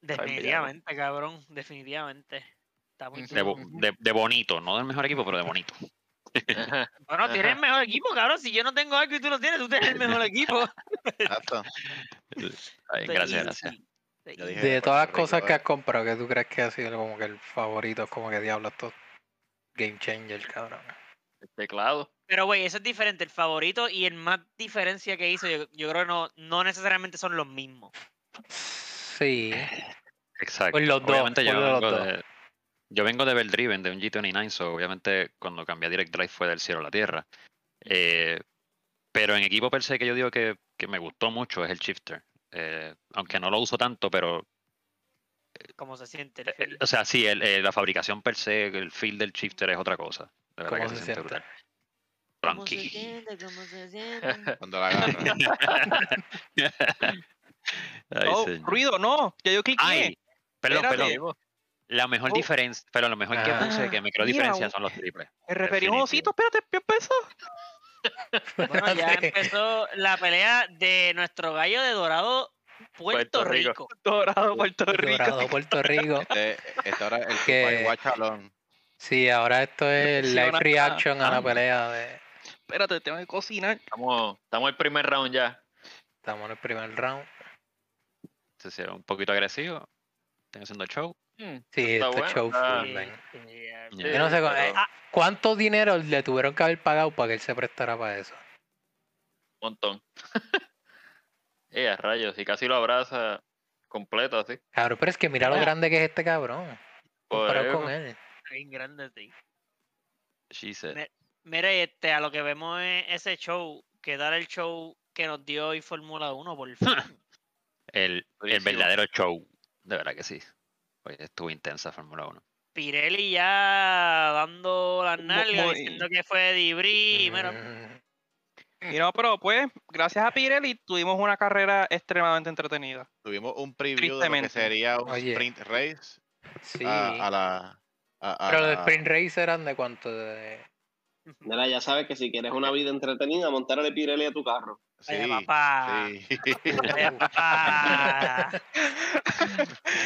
Definitivamente, cabrón. Definitivamente. Está muy
De, de- de bonito, no del mejor equipo, pero de bonito. <laughs>
Bueno, tienes el mejor equipo, cabrón. Si yo no tengo algo y tú lo tienes, tú tienes el mejor equipo.
Exacto. <laughs>
Ay,
Estoy
gracias, gracias.
Yo dije
De todas las cosas que
eh.
has comprado, ¿qué tú crees que ha sido como que el favorito? Como que diablo, esto game changer, cabrón.
El teclado.
Pero, güey, eso es diferente. El favorito y el más diferencia que hizo, yo, yo creo que no, no necesariamente son los mismos.
Sí.
Exacto.
Pues los dos,
obviamente yo
los
vengo
dos.
de, yo vengo de Bell Driven, de un G29, so obviamente cuando cambié a Direct Drive fue del cielo a la tierra. Eh, pero en equipo per se que yo digo que, que me gustó mucho es el Shifter. Eh, aunque no lo uso tanto, pero
¿Cómo se siente el
Eh? O sea, sí, el- eh, la fabricación per se, el feel del shifter es otra cosa. De verdad
¿Cómo
que
se
se siente
siente?
brutal.
¿Cómo se
Tranqui.
siente? ¿Cómo se siente?
Cuando la agarra. <laughs>
Ay,
Oh,
señor.
ruido, no. Ya yo cliqué.
Ay, perdón,
Espérate.
perdón. La mejor
Oh.
diferencia, pero lo mejor que
Ah,
puse que me creo diferencia son los triples.
Me referí a un osito. Espérate, ¿qué empezó?
Bueno, ya <laughs> empezó la pelea de nuestro gallo de Dorado, Puerto,
Puerto Rico.
Rico.
Dorado, Puerto Rico.
Dorado, Puerto Rico. <laughs>
Este, este ahora el
Que-. Sí, ahora esto es live reaction a la
ah.
pelea de.
Espérate, tengo que cocinar.
Estamos, estamos en el primer round ya.
Estamos en el primer round.
Se hicieron un poquito agresivo. Están haciendo show.
Hmm,
Sí,
está
esto es
bueno,
show full,
ya.
Ya.
Yo no sé
pero-
eh, cuánto dinero le tuvieron que haber pagado para que él se prestara para eso.
montón. <laughs> eh, a rayos, y casi lo abraza completo así.
Cabrón, pero es que mira lo
Ah.
grande que es este cabrón.
Por
Comparado con él.
Bien grande, sí.
She said.
Me- Mira, y este, a lo que vemos en ese show, que dar el show que nos dio hoy Fórmula 1, por <laughs> fin.
El, el verdadero show. De verdad que sí. Oye, estuvo intensa Fórmula 1.
Pirelli ya dando las nalgas,
muy-
diciendo que fue Dibri, mira,
Y no, pero pues, gracias a Pirelli tuvimos una carrera extremadamente entretenida.
Tuvimos un preview de lo que sería un
Oye.
sprint race
Sí.
a, a la. a- a
Pero los sprint race eran de cuánto? De...
Mira, ya sabes que si quieres una vida entretenida, montarle Pirelli a tu carro.
Sí,
papá.
sí.
Papá.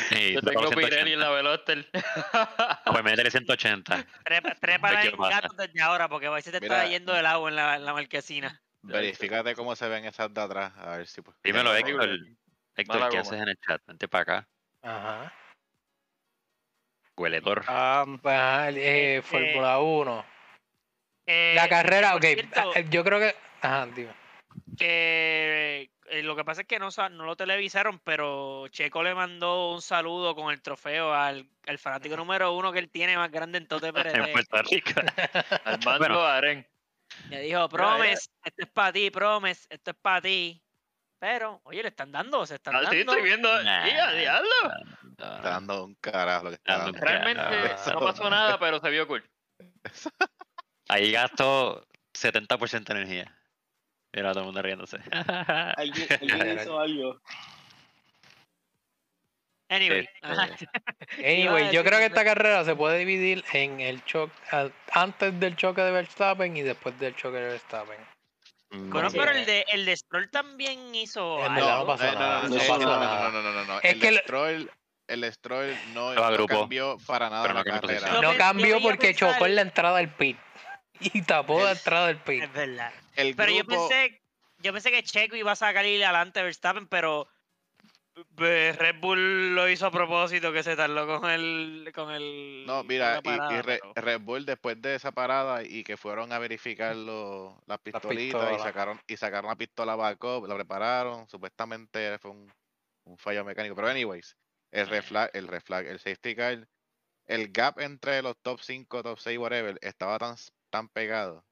Sí,
Yo tengo Pirelli
180.
en la Veloster. <laughs>
Pues métele 180.
Trepa,
¿Qué
en
pasa?
gatos desde ahora, porque a se te
Mira.
está yendo el agua en la, en la marquesina.
Verifícate cómo se ven esas de atrás. A ver si. pues-
Dímelo, Héctor. Héctor, ¿qué haces en el chat? Vente para acá.
Ajá.
Hueledor.
Ah,
Pues, ajá, el- eh,
Este-
Fórmula 1.
Eh,
La carrera, ok.
cierto,
eh, Yo creo que. Ajá,
que eh, lo que pasa es que no, no lo televisaron, pero Checo le mandó un saludo con el trofeo al, al fanático número uno que él tiene más grande en todo
En. Puerto Rico. <laughs>
Armando
Bueno.
Aren.
Le dijo, Promes, esto es para ti, Promes, esto es para ti. Pero, oye, le están dando, se están
Ah, sí,
dando.
estoy viendo.
Nah.
¡Y a diablo!
Está dando un carajo lo que está
Dando
Realmente
Ah.
no pasó nada, pero se vio cool.
Ahí gasto 70% de energía. Mira, todo el mundo riéndose. <laughs>
Alguien, <laughs> alguien hizo algo.
Anyway,
Este. <laughs>
Anyway, yo creo que esta carrera se puede dividir en el choque antes del choque de Verstappen y después del choque de Verstappen.
Bueno,
Sí.
pero el de, el de Stroll también hizo
no
No,
pasó
no,
nada.
no,
no
no,
pasó
no, no,
nada.
no, no, no, no.
Es
El
que el-
Stroll, el Stroll no, cambió para nada la
cambió
carrera.
No cambió porque chocó en la entrada del pit. <laughs> Y tapó la
El-
entrada del pit.
Es verdad.
El
Pero yo pensé, yo pensé que Checo iba a sacarle adelante a Verstappen, pero eh, Red Bull lo hizo a propósito que se tardó con el con el
No, mira, y, y
parada,
Re-
pero-
Red Bull después de esa parada y que fueron a verificar los- las pistolitas y sacaron y sacaron la pistola backup, la prepararon, supuestamente fue un, un fallo mecánico, pero anyways, el reflag, el reflag, el safety car, el gap entre los top 5, top 6, whatever, estaba tan, tan pegado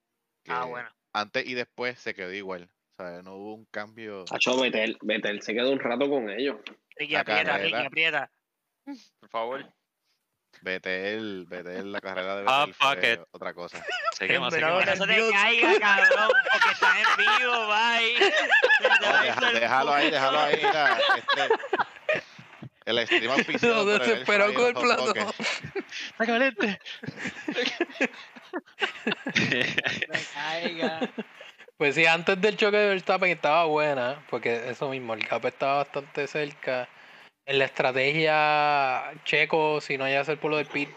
que
Ah, bueno.
antes y después se quedó igual. O sea, no hubo un cambio.
Hacho, Betel, Betel se quedó un rato con ellos.
Ricky, aprieta, Ricky, aprieta.
Por favor.
Betel, Betel, la carrera de
Ah,
Betel
fuck
fue
it.
otra cosa.
Se quema, se
Pero
quema.
Que no se te caiga, cabrón, porque estás en vivo, bye. <laughs>
No, déjalo ahí, déjalo ahí. Mira, este, el stream <laughs> auspiciado el
desesperó con el plato.
Sácame este. <laughs> <laughs> <laughs>
Pues sí, antes del choque de Verstappen estaba buena, porque eso mismo, el gap estaba bastante cerca. En la estrategia checo, si no hay que hacer por lo del pit,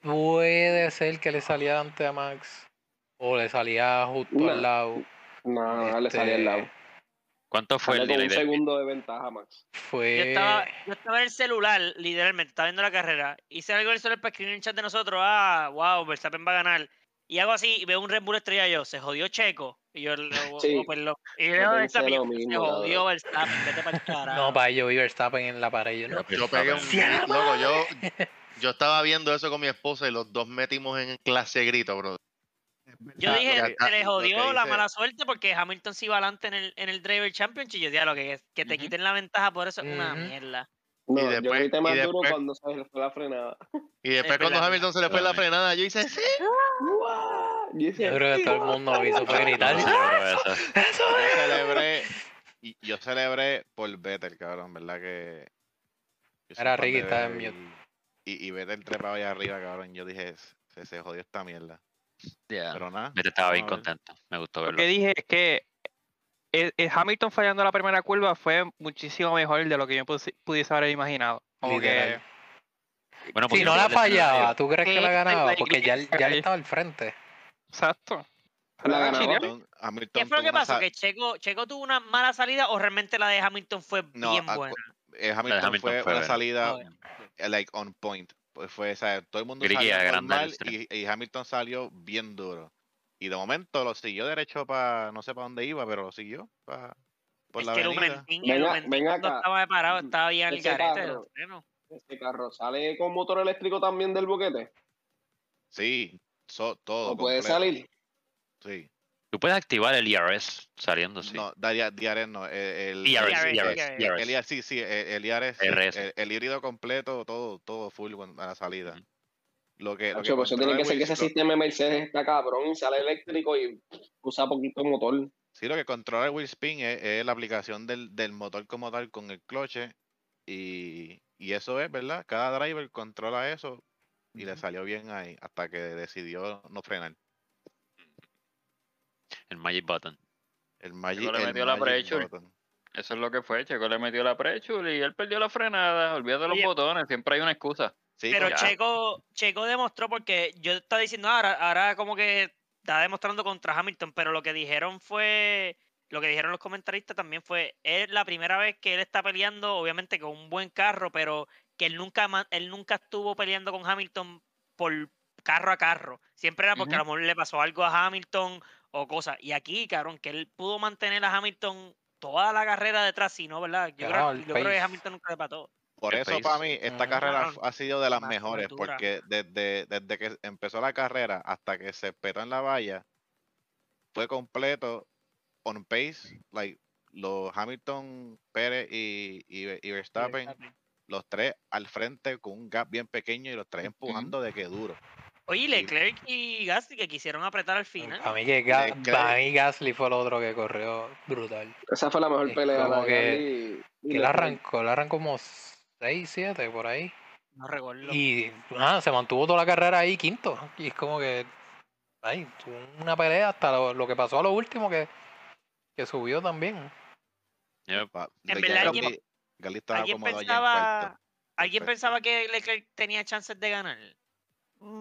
puede ser que le salía antes a Max o le salía justo
No.
al lado.
No, le salía al lado.
¿Cuánto fue el delay
un segundo de ventaja, Max.
Fue.
Yo estaba, yo estaba en el celular, literalmente, estaba viendo la carrera. Hice algo en el celular para escribir en el chat de nosotros. Ah, wow, Verstappen va a ganar. Y hago así y veo un Red Bull estrella yo. Se jodió Checo. Y yo, lo-
Sí.
oh. Y
Yo
veo
pensé
Verstappen.
lo
Se jodió Verstappen. Vete para el <laughs> carajo.
No, para yo vi Verstappen en la pared. Yo, no.
Yo pegué un
¡Se
loco, yo, yo estaba viendo eso con mi esposa y los dos metimos en clase grito, bro. <laughs>
Yo
Ah,
dije, se le jodió la mala suerte porque Hamilton se iba adelante en el, en el Driver Championship. Y yo decía, lo que, que te quiten la ventaja por eso es una mierda.
No,
Y
yo
después-
grité
y
más duro
después-
cuando se le fue la frenada.
Y después
Es
cuando Hamilton se le fue la frenada, yo hice sí. <laughs>
Yo
Yo creo que todo el mundo lo hizo fue gritar.
No celebro <laughs> eso.
¡Eso
Yo celebré, y yo celebré por Vettel, cabrón, ¿verdad? Que. yo
Era Ricky, estaba en
Vettel, Y, y Vettel trepado allá arriba, cabrón. Yo dije, se, se jodió esta mierda.
Ya.
Pero nada.
Estaba bien contento. Me gustó
Lo
verlo.
que dije es que el, el Hamilton fallando la primera curva fue muchísimo mejor de lo que yo pudiese haber imaginado. Como que
Literal.
Bueno,
Si no la fallaba, ¿tú crees que la ganaba? Porque ya, ya él estaba al frente.
Exacto.
La ganaba.
Chile.
Hamilton, Hamilton
¿Qué fue lo que pasó? ¿Que Checo, Checo tuvo una mala salida o realmente la de Hamilton fue
No,
bien
acu-
buena?
eh, Hamilton,
Hamilton
fue,
fue
una
buena.
salida
Ah,
eh, like on point. Pues fue, o sea, todo el mundo salió normal y, y Hamilton salió bien duro. Y de momento lo siguió derecho para, no sé para dónde iba, pero lo siguió por
es
la
que. Lumentín,
Venga-
el
venga
cuando
acá.
estaba parado estaba bien al garete. frenos.
Este carro sale con motor eléctrico también del boquete.
Sí, so- todo.
¿O puede
completo.
salir?
Sí.
Tú puedes activar el IRS saliendo, sí.
No, DRS no. eh, El,
IRS,
el-
IRS,
IRS.
el IRS, sí, sí, el, IRS, el, híbrido completo, todo, todo full a la salida. Lo que, lo
Nacho, pues eso tiene que ser que ese sistema de Mercedes está cabrón y sale eléctrico y usa poquito motor.
Sí, lo que controla el wheel spin es, es la aplicación del, del motor como tal con el cloche y, y eso es, ¿verdad? Cada driver controla eso y le salió bien ahí hasta que decidió no frenar.
El Magic Button.
El Magic,
le
el
metió la
Magic
pressure.
button.
Eso es lo que fue. Checo le metió la pressure y él perdió la frenada. Olvídate de los
Oye.
botones. Siempre hay una excusa.
Sí,
Pero Checo, Checo demostró porque yo estaba diciendo "Ah, ahora, ahora como que está demostrando contra Hamilton, pero lo que dijeron fue, lo que dijeron los comentaristas también fue, es la primera vez que él está peleando, obviamente con un buen carro, pero que él nunca, él nunca estuvo peleando con Hamilton por carro a carro. Siempre era porque a lo mejor le pasó algo a Hamilton o cosas. Y aquí, cabrón, que él pudo mantener a Hamilton toda la carrera detrás, si no, ¿verdad? Yo,
Claro,
creo, yo creo que. Hamilton nunca le pató.
Por
el
eso
pace.
para mí esta carrera
Cabrón,
ha sido de las mejores porque desde, desde que empezó la carrera hasta que se petó en la valla fue completo on pace, like los Hamilton, Pérez y, y, y Verstappen, los tres al frente con un gap bien pequeño y los tres empujando de que duro.
Oye, Leclerc y Gasly que quisieron apretar al final.
Para mí, que Ga-
Leclerc.
para mí Gasly fue el otro que corrió brutal.
Esa fue la mejor
Es
pelea.
como que-
y- y
Que él arrancó, él arrancó como 6, 7 por ahí.
No recuerdo.
Y nada, se mantuvo toda la carrera ahí quinto. Y es como que. Ay, tuvo una pelea hasta lo, lo que pasó a lo último que, que subió también.
Pa-
En
ya
verdad,
Gasly-
alguien-
Gasly estaba
¿Alguien
en.
¿alguien pensaba que Leclerc tenía chances de ganar?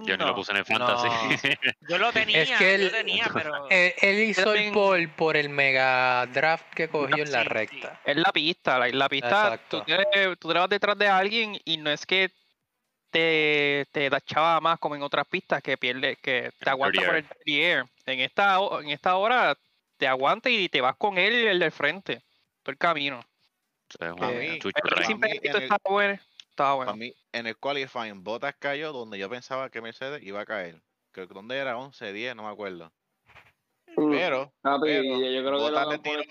Yo ni lo puse en el fantasy. <laughs>
Yo lo tenía,
que
yo
él-
tenía, <laughs> pero
Él, él hizo el pole por el mega draft que cogió en la
Sí, sí.
recta.
Es la pista, la, la pista, tú te, tú te vas detrás de alguien y no es que te, te da chava más como en otras pistas que pierde, que te aguanta por el air. En esta, en esta hora te aguanta y te vas con él el del frente, todo el camino.
Es
mí,
que
en el-
estaba bueno.
Para mí, en el qualifying, Bottas cayó donde yo pensaba que Mercedes iba a caer. Creo que donde era 11, 10, no me acuerdo.
Mm,
Pero,
papi,
pero
yo creo que lo
le tiró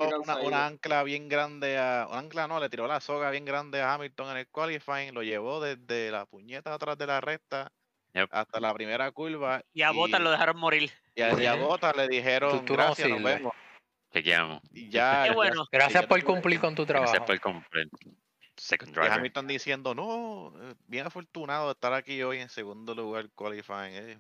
una, ancla bien grande a. Una ancla no, le tiró la soga bien grande a Hamilton en el qualifying, lo llevó desde la puñeta atrás de la recta
Yep.
hasta la primera curva.
y a Bottas lo dejaron morir.
y a, y a. Bottas le dijeron
tú
gracias, nos
sirves".
vemos.
Chequeamos.
Ya,
Qué bueno.
Gracias
ya
por cumplir con tu trabajo.
Gracias por comprar. Second
Y
driver.
Hamilton diciendo, no, eh, bien afortunado de estar aquí hoy en segundo lugar qualifying. eh".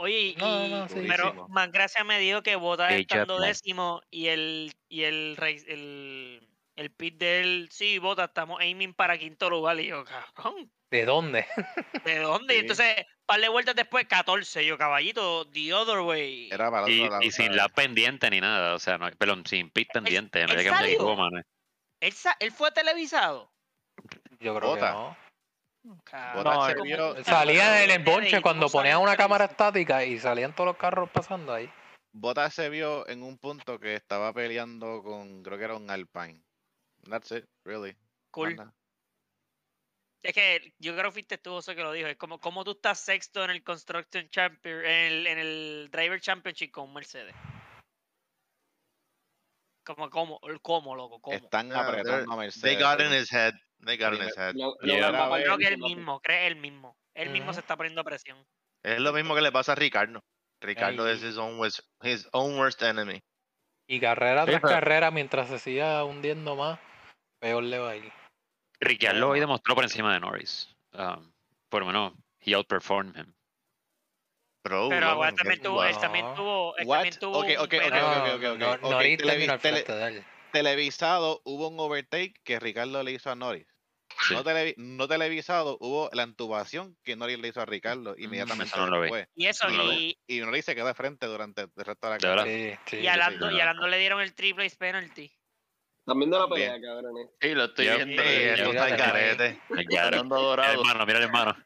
Oye, y,
No, no,
y-
sí.
pero
Durísimo.
más gracia me dio que
Hey,
estando décimo y el y el, el el pit de él, sí, Bottas, estamos aiming para quinto lugar. Y yo, cabrón,
¿De dónde? <laughs>
¿de dónde? Y
Sí.
entonces par de vueltas después, 14. Yo, caballito, the other way.
Era para
Y,
lado,
y sin la pendiente ni nada, o sea, no, perdón, sin pit pendiente, no mano.
¿Él, sa- él fue televisado.
Yo creo
Bota.
que no. Salía en el
Ustedes,
bonche
¿y
cuando ponían una cámara estática y salían todos los carros pasando ahí.
Bota se vio en un punto que estaba peleando con, creo que era un Alpine. That's it, really.
Cool. Es que yo creo que fuiste tú, José, que lo dijo. Es como, como tú estás sexto en el Construction Champion, en el, en el Driver Championship con Mercedes. Como, como, cómo, loco, cómo.
Están
Yeah,
apretando a
They
Mercedes.
got in his head. They got in his head.
Lo- lo a
ver,
Creo que él mismo, cree él mismo. Él mismo se
Ujú.
está poniendo presión.
Es lo mismo que le pasa a Ricardo. Ricardo
Ey.
es his own, worst, his own worst enemy.
Y carrera
Sí,
tras
pero-
carrera, mientras se siga hundiendo más, peor le va a ir.
Ricciardo hoy demostró por encima de Norris. Um, por lo menos, he outperformed him.
Pero él también
¿qué-
tuvo, él también tuvo, él también tuvo
ok, ok, ok.
Norris terminó al frente de él.
televisado hubo un overtake que Ricardo le hizo a Norris.
Sí.
No, televi- no televisado hubo la intubación que Norris le hizo a Ricardo inmediatamente
eso no lo vi.
después.
Y eso,
No
y,
Y Norris se quedó de frente durante el resto de la carrera.
Sí, sí.
y, a Lando,
sí,
y a Lando le dieron el triple penalty.
También de la pelea, cabrones.
Sí, lo estoy viendo.
Esto está
mira,
carete.
Mira el
Dorado.
hermano, mira el hermano.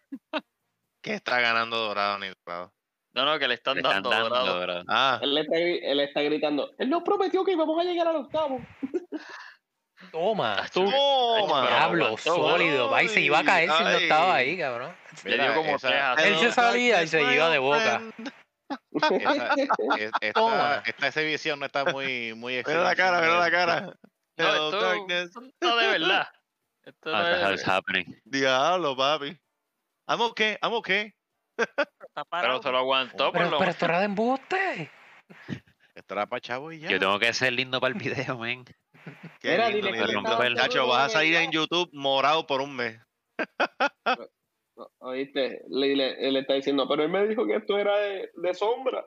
¿Qué está ganando Dorado ni Dorado?
No, no, que le están
Le están
dando
dando.
Ah,
Él está, él está gritando. Él nos prometió que íbamos a llegar al octavo.
Toma.
¡Toma!
Diablo, sólido. Va y se iba a caer si no estaba ahí, cabrón.
Le dio como
esa-
tres a
Él se salía y se iba de boca. <laughs>
esa- es- esta, esta exhibición no está muy, muy
Mira la cara, mira la cara. <laughs>
No, esto,
darkness.
esto no de verdad. <laughs> Esto no
is
es,
happening?
Diablo, papi. I'm okay, I'm okay.
Pero se lo aguantó por
Pero,
lo
pero esto era de embuste.
Esto era para chavo y ya.
Yo tengo que ser lindo para el video, men.
Qué
Mira,
lindo,
dile
que
lindo. vas a salir en YouTube morado por un mes.
Oíste, le, le- él está diciendo, pero él me dijo que esto era de, de sombra.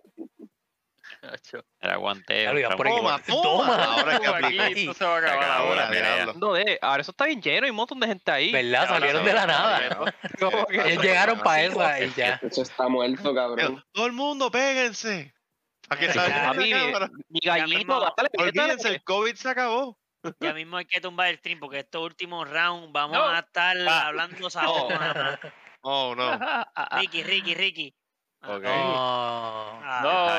Era guanteo.
Ahí.
guanteo.
Toma, toma. Ahora es que
Aquí
aplica. <laughs>
esto se va a acabar ahora.
No, de, ahora eso está bien lleno, hay un montón de gente ahí.
¿Verdad? Salieron de la nada. <laughs> <laughs> Ellos llegaron para esa y ya.
Eso está muerto, cabrón.
Todo el mundo, péguense. Para que salga
Papi,
cámara.
mi gallito,
Olvídense, el COVID se acabó.
Ya mismo hay que tumbar el stream porque estos últimos rounds vamos
No.
a estar
Ah.
hablando más.
Oh, no.
Ricky, Ricky, Ricky.
Ok.
No.
Ah,
No,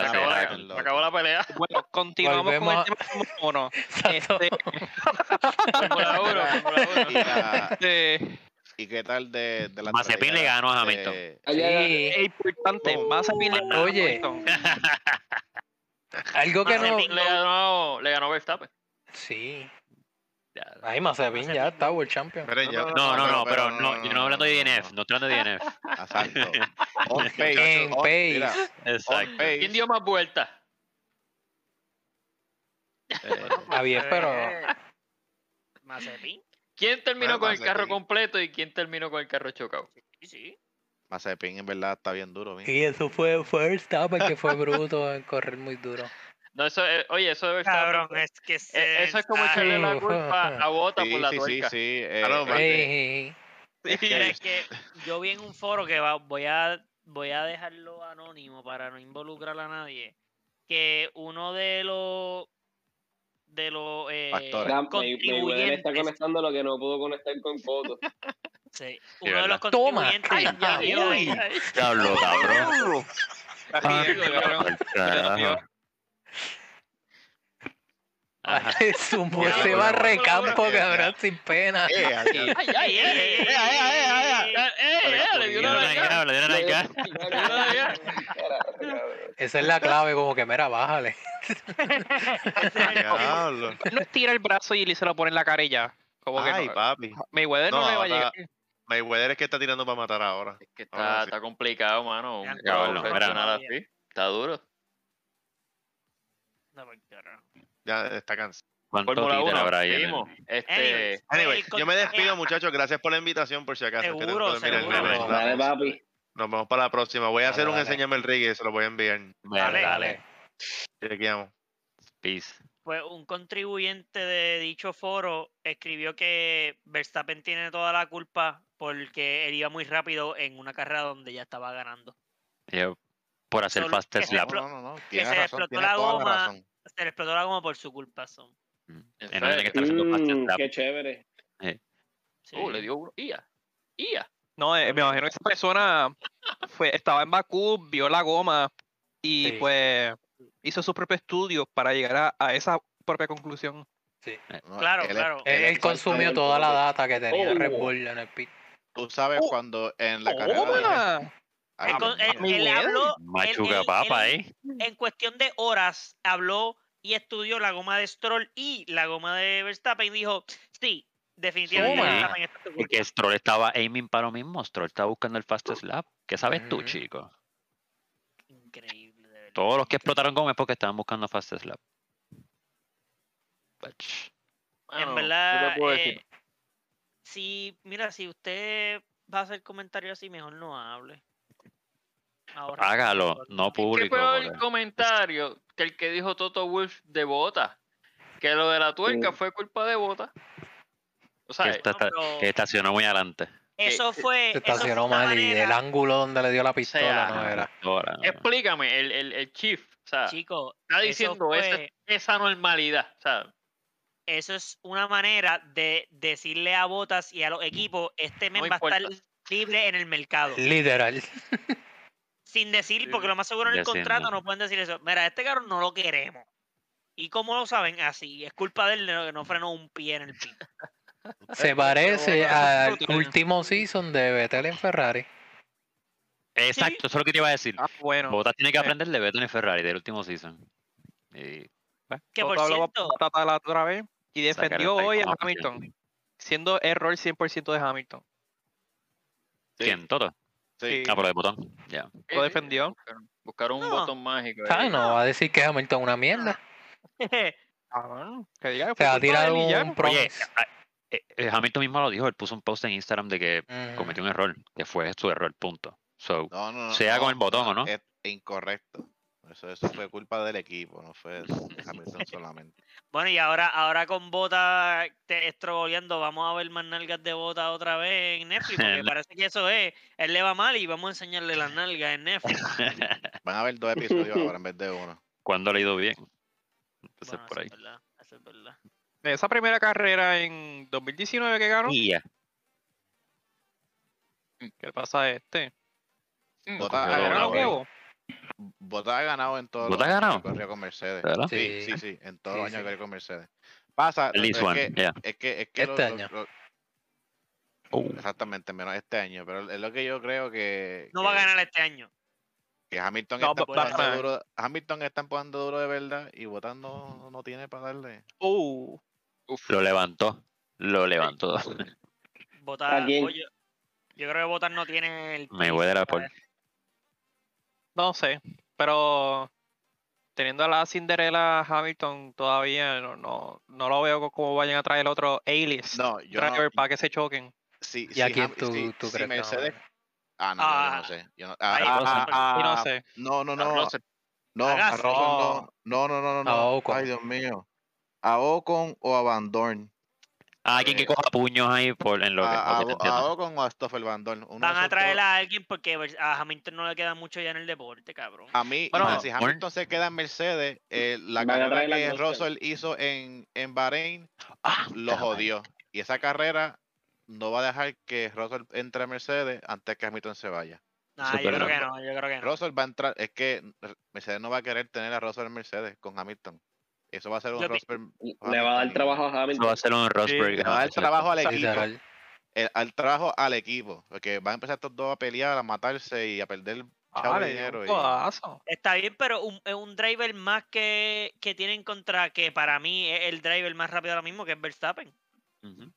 acabó, la, acabó pelea.
Bueno, continuamos
Volvemos
con el tema número uno. <laughs> Este,
Fórmula 1, Fórmula 1.
Y, la-
este,
¿y qué tal de, de la
Mazepin le ganó a Hamilton.
de-
Allá, allá.
Sí.
es importante,
Oh.
le
Oye. <laughs> Algo que no.
Le ganó, le ganó Verstappen.
Sí.
Ya.
Ahí Mazepin ya está World Champion.
No, no, no, pero
pero
no,
no,
yo
no,
no hablando de DNF,
no.
estoy hablando de DNF.
Exacto. <laughs> On pace.
En
on-
pace.
mira, on
Exacto.
pace.
¿Quién dio más vueltas?
Eh,
Está bien, pero.
Mazepin.
¿Quién terminó
Bueno,
con el carro completo y quién terminó con el carro chocado?
Sí, sí.
Mazepin en verdad está bien duro. mira.
Sí, eso fue first up, que fue bruto en correr muy duro.
No, eso es, oye, eso de Verstappen.
Cabrón, es que
eh,
se
eso es como
está-
echarle la
Sí.
culpa a Bota
Sí,
por la
sí, sí,
tuerca.
sí. eh,
Claro,
eh,
man.
Ey,
es que-
es que yo vi en un foro que va- voy a voy a dejarlo anónimo para no involucrar a nadie. Que uno de los de los eh,
Mayweather está
contribuyentes,
conectando lo que no pudo conectar con fotos.
sí, uno de
verdad.
los
Toma,
contribuyentes
ay,
ya
ay.
Diablo, <laughs> cabrón.
Aquí, cabrón.
Ese
bueno,
barrecampo,
bueno,
cabrón, sin pena.
eh,
Eh,
eh, eh.
Esa es la clave, como que, mira, bájale.
No estira el brazo y se lo pone en la cara y ya. Como que
Ay,
no-
papi.
Mayweather no,
No,
le va a llegar.
Mayweather es que está tirando para matar ahora.
Es que
Ahora
está, complicado, mano. Está duro.
Ya está cansado.
¿Cuánto
Fórmula
títer
1,
habrá ahí en el-
seguimos. Este,
Anyway, yo me despido, muchachos. Gracias por la invitación, por si acaso. que
Seguro,
que dormir el
seguro.
No,
Dale,
vemos.
papi.
Nos vemos para la próxima. Voy a
Dale,
hacer un
dale.
enséñame el reggae, se lo voy a enviar.
Dale,
Dale.
Chequeamos.
Peace.
Pues un contribuyente de dicho foro escribió que Verstappen tiene toda la culpa porque él iba muy rápido en una carrera donde ya estaba ganando.
Por hacer
Solo que
fastest
se
lap.
explo-
No, no, no.
que
Tienes
se
razón,
explotó la goma.
razón.
Se le explotó la goma por su culpa. Son.
Mm.
En
Y no tiene que estar haciendo
Mm, qué chévere.
Sí.
Uh, le dio uno. IA. IA.
No, eh, me imagino que esa persona fue, estaba en Bakú, vio la goma y
Sí.
pues hizo su propio estudio para llegar a, a esa propia conclusión.
No,
Claro,
él es-
claro.
Él, consumió toda la data que tenía Red
Oh.
Bull en el pit.
Tú sabes
Oh.
cuando en la carrera. Ay,
Él, habló.
Machuca
él-
papa,
él-
¿eh?
En cuestión de horas, habló y estudió la goma de Stroll y la goma de Verstappen y dijo: Sí, definitivamente
Sí.
Verstappen está tu
Y que
culpa".
Stroll estaba aiming para lo mismo. Stroll estaba buscando el fastest lap. ¿Qué sabes tú, chico?
Increíble, de verdad.
Todos los que explotaron goma es porque estaban buscando fastest lap.
En verdad, eh, si, mira, si usted va a hacer comentarios así, mejor no hable.
Hágalo, no
¿Qué
público.
fue el comentario que el que dijo Toto Wolf de Bota? Que lo de la tuerca fue culpa de Bota. O sea,
que,
pero-
que estacionó muy adelante.
Eso fue.
Se
eso fue
estacionó
una
mal y el ángulo donde le dio la pistola
sea,
no era.
Ahora,
explícame, el, el, el chief, o sea,
Chico,
está diciendo esa,
fue-
esa normalidad, o sea,
eso es una manera de decirle a Botas y a los equipos: este mes
No
va a estar libre en el mercado.
Literal. <laughs>
Sin decir, porque lo más seguro en el contrato no pueden decir eso. Mira, este carro no lo queremos. ¿Y cómo lo saben? Así, es culpa de él de que no frenó un pie en el pit. <laughs>
Se parece al último season de Vettel en Ferrari.
Exacto, eso es lo que te iba a decir.
Ah, bueno.
Bottas tiene que
eh.
aprender de Vettel y Ferrari del último season. Y
Que por
Toto
cierto,
la otra vez y defendió hoy a Hamilton, siendo error 100% de Hamilton.
Sí,
¿Quién? ¿Todo?
Sí.
Ah, por el botón. Ya.
sí,
Lo defendió.
buscaron, un
No.
botón mágico. Ahí.
No va a decir que Hamilton es una mierda. <laughs>
Cabrón, que diga que
Se
fue
va a
culpa
tirar
de él y ya.
un
Oye,
promise.
ah, eh, eh, Hamilton mismo lo dijo, él puso un post en Instagram de que
Ujú.
cometió un error, que fue su error, punto. So,
No, no, no,
sea con el botón o no.
Es incorrecto. Eso, eso fue culpa del equipo, no fue de Hamilton <laughs> solamente.
Bueno, y ahora, ahora con Bota te estrogoleando, vamos a ver más nalgas de Bota otra vez en Netflix, porque
No. <laughs>
parece que eso es, él le va mal y vamos a enseñarle las nalgas en Netflix. <laughs>
Van a haber dos episodios ahora en vez de uno.
¿Cuándo le ha ido bien? Entonces,
Bueno,
por ahí.
es verdad, eso es verdad.
Esa primera carrera en 2019 que ganó. ¿qué le pasa a este?
Mm,
Bottas
cogió
Bottas ha ganado en todos
¿Bottas
los
ha
años
ganado?
que corrió con Mercedes.
¿Verdad?
Sí,
Sí.
sí, en todos
Sí,
los años
sí.
que corrió con Mercedes. Pasa, es que,
yeah.
es que, es que
Este
lo-
año.
lo-
Oh,
exactamente, menos este año, pero es lo que yo creo que,
No va a ganar este año.
que Hamilton
No,
está
a
empujando duro, Hamilton está empujando duro de verdad y Bottas no, no tiene para darle.
Uh,
lo levantó. Lo levantó. <laughs>
Bota,
¿A
oye, yo creo que Botas no tiene el.
Me voy de la por.
No sé, pero teniendo a la Cinderella Hamilton todavía no, no, no lo veo co- como vayan a traer otro alias
No, yo no,
driver para que se choquen.
si,
¿Y a
si
quién
Ham-
tú, tú crees
Mercedes,
ganar?
ah, no, yo- yo
Ah,
no sé. Yo no, ah, ah,
Russell.
ah,
no
ah,
sé.
no, no,
a
no, no,
A.
Russell no, no, no, no, no, no.
Ocon.
Ay, Dios mío. A Ocon o a Van Dorn.
Ah, alguien que coja puños ahí por, en lo que.
A, a,
te
a
entiendo.
Ocon o a Stoffel Van Dorn. Uno de
Van a traer a alguien porque a Hamilton no le queda mucho ya en el deporte, cabrón.
A mí,
Bueno,
si Hamilton se queda en Mercedes, eh, la
a
carrera
a
que
Russell.
Russell hizo en, en Bahrein
Ah,
lo jodió. Y esa carrera no va a dejar que Russell entre a Mercedes antes que Hamilton se vaya.
Nah, yo creo que no, yo creo que no.
Russell va a entrar, es que Mercedes no va a querer tener a Russell en Mercedes con Hamilton. Eso va a ser un Rosberg.
Le va a dar
Hamilton.
trabajo a
Eso va
Hamilton.
a ser un Rosberg.
Le va a dar
Hamilton.
trabajo al equipo. El- al trabajo al equipo. Porque van a empezar estos dos a pelear, a matarse y a perder chavo dinero. y-.
Está bien, pero un, es un driver más que, que tienen contra, que para mí es el driver más rápido ahora mismo, que es Verstappen.
Ujú.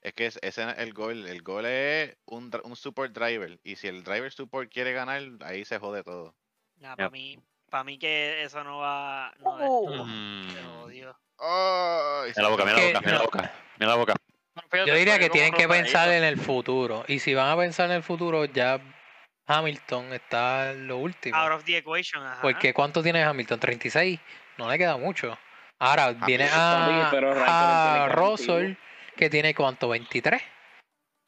Es que es- ese es el gol. El gol es un, un support driver. Y si el driver support quiere ganar, ahí se jode todo.
Nah, para mí, para mí que eso no va. No,
Oh.
Mm. Mira la boca, mira la boca, mira la boca. Mira la boca.
Yo diría que tienen que pensar en el futuro. Y si van a pensar en el futuro, ya Hamilton está en lo último.
Out of the equation, ajá.
Porque ¿cuánto tiene Hamilton? ¿36? No le queda mucho. Ahora viene a, a
que
Russell, que tiene cuánto, 23.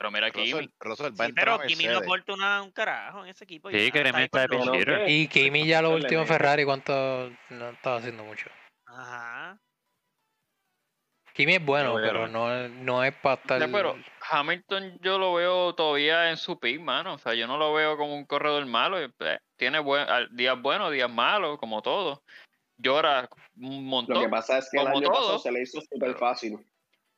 Pero mira aquí,
Russell, Russell va a
Sí,
entrar
pero Kimi no aporta una, un carajo en ese equipo.
Sí, que Remy está de
lo-
hitter.
Y Kimi ya últimos
mete.
Ferrari, ¿cuánto? No estaba haciendo mucho.
Ajá.
Kimi es bueno, pero no, no es para estar...
Pero Hamilton yo lo veo todavía en su pick, mano. O sea, yo no lo veo como un corredor malo. y, pues, Tiene buen, días buenos, días malos, como todo. Llora un montón.
Lo que pasa es que el año pasado
todo.
se le hizo súper fácil.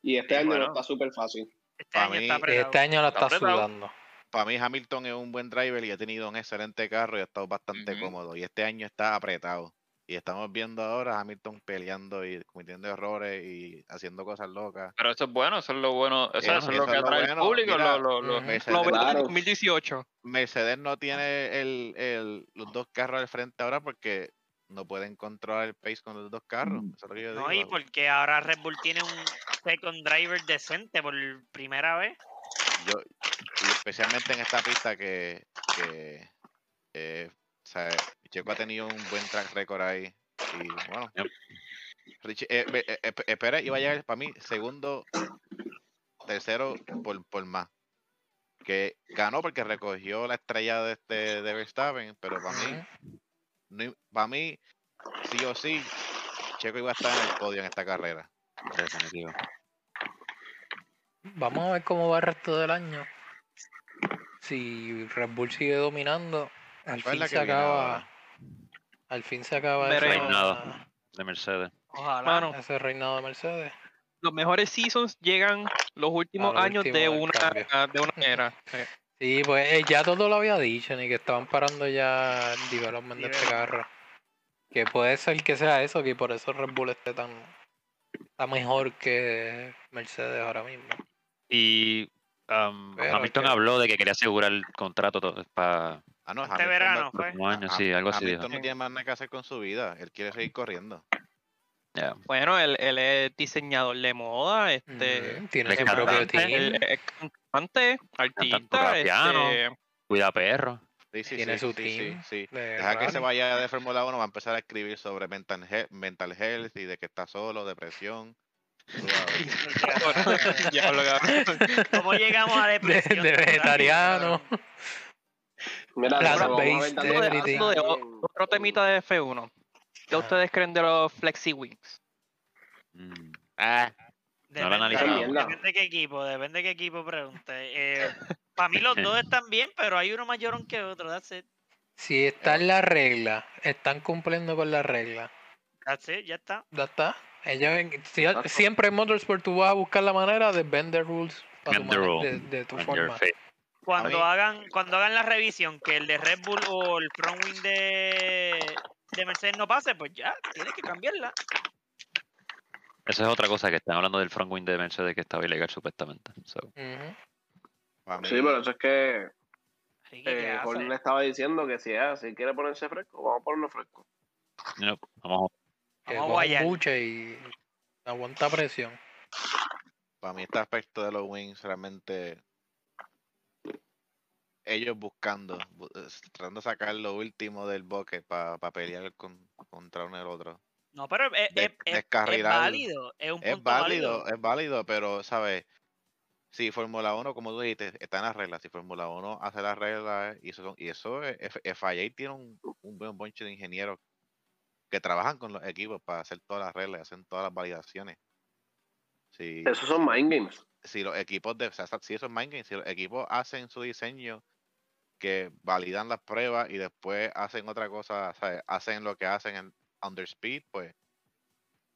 Y este
Sí,
año
bueno.
no está súper fácil.
Este
Pa'
año
mí,
está apretado.
Este año la está sudando.
Para mí Hamilton es un buen driver y ha tenido un excelente carro y ha estado bastante cómodo. Y este año está apretado. Y estamos viendo ahora a Hamilton peleando y cometiendo errores y haciendo cosas locas.
Pero eso es bueno, eso es lo bueno.
Eso-
eso es lo que
lo
atrae al
bueno.
público.
Mira,
lo- lo- lo-.
Mercedes,
Lo veo en
Claro.
2018.
Mercedes no tiene el, el- los dos carros al frente ahora porque no pueden controlar el pace con los dos carros. Eso es lo que yo
No, y porque ahora Red Bull tiene un second driver decente por primera vez.
Yo, y especialmente en esta pista que, que eh, o sea, Checo ha tenido un buen track record ahí. Y bueno,
Yep.
Richie- eh, eh, Pérez iba a llegar para mí segundo, tercero por, por más. Que ganó porque recogió la estrella de, este, de Verstappen, pero para mí, no, para mí, sí o sí, Checo iba a estar en el podio en esta carrera.
Definitivo.
Vamos a ver cómo va el resto del año. Si Red Bull sigue dominando, al
¿Cuál es
fin se
viene
acaba.
ahora?
Al fin se acaba esa-
Reinado. De Mercedes.
Ojalá.
Mano,
ese reinado de Mercedes.
los mejores seasons llegan los últimos años de una, de una era. <laughs> Sí.
Pues eh, ya todo lo había dicho, ni que estaban parando ya el development de este carro. Que puede ser que sea eso, que por eso Red Bull esté tan está mejor que Mercedes ahora mismo.
Y um, Hamilton
que-
habló de que quería asegurar el contrato para
Ah, no,
Este verano fue.
año. Sí, algo así. dijo.
Hamilton no tiene más nada que hacer con su vida. Él quiere seguir corriendo.
Bueno, él, él es diseñador de moda, este,
Mm, Tiene
el
su propio
cantante,
team.
él es cantante, artista,
piano.
este,
Cuida perro.
Sí, sí,
Tiene
sí,
su team
sí.
de
Deja que se vaya de Fórmula 1, va a empezar a escribir sobre mental, he- mental health y de que está solo, depresión. <laughs> <laughs>
¿Cómo llegamos a
De,
depresión?
de vegetariano.
Mira, de-
de otro temita de F1. ¿Qué ustedes creen de los Flexi Wings?
Mm. Ah, No lo analizamos.
Depende de qué equipo, depende de qué equipo pregunte. Eh, <laughs> para mí los dos <laughs> están bien, pero hay uno más llorón que otro. That's it.
Si está en la regla, están cumpliendo con la regla.
That's it, ya está.
Ya está. Ellos, en- si-
Exacto.
siempre en Motorsport tú vas a buscar la manera de bend the rules para tu de, de tu forma.
Cuando hagan, cuando hagan la revisión, que el de Red Bull o el front wing de, de Mercedes no pase, pues ya, tienes que cambiarla.
Esa es otra cosa que están hablando del front wing de Mercedes que estaba ilegal supuestamente. So,
Sí, pero eso es que
Así que, ¿qué
eh, le estaba diciendo que si, ah, si quiere ponerse fresco, vamos a ponerlo fresco.
you know, vamos
Que
Vamos a
y aguanta presión.
para mí este aspecto de los wings realmente ellos buscando, bu- es- tratando de sacar lo último del bucket para pelear con- contra uno y el otro.
No, pero es,
de-
es- es- válido, es un punto
Es válido, es válido, pero, ¿sabes? Si Fórmula 1, como tú dijiste, está en las reglas, si Fórmula 1 hace las reglas, y eso, son- y eso FIA tiene un, un buen bonche de ingenieros que trabajan con los equipos para hacer todas las reglas, hacen todas las validaciones. Si,
Esos son mind games.
si los equipos de, o sea, si eso es mind game, si los equipos hacen su diseño, que validan las pruebas y después hacen otra cosa, ¿sabes? hacen lo que hacen en under speed, pues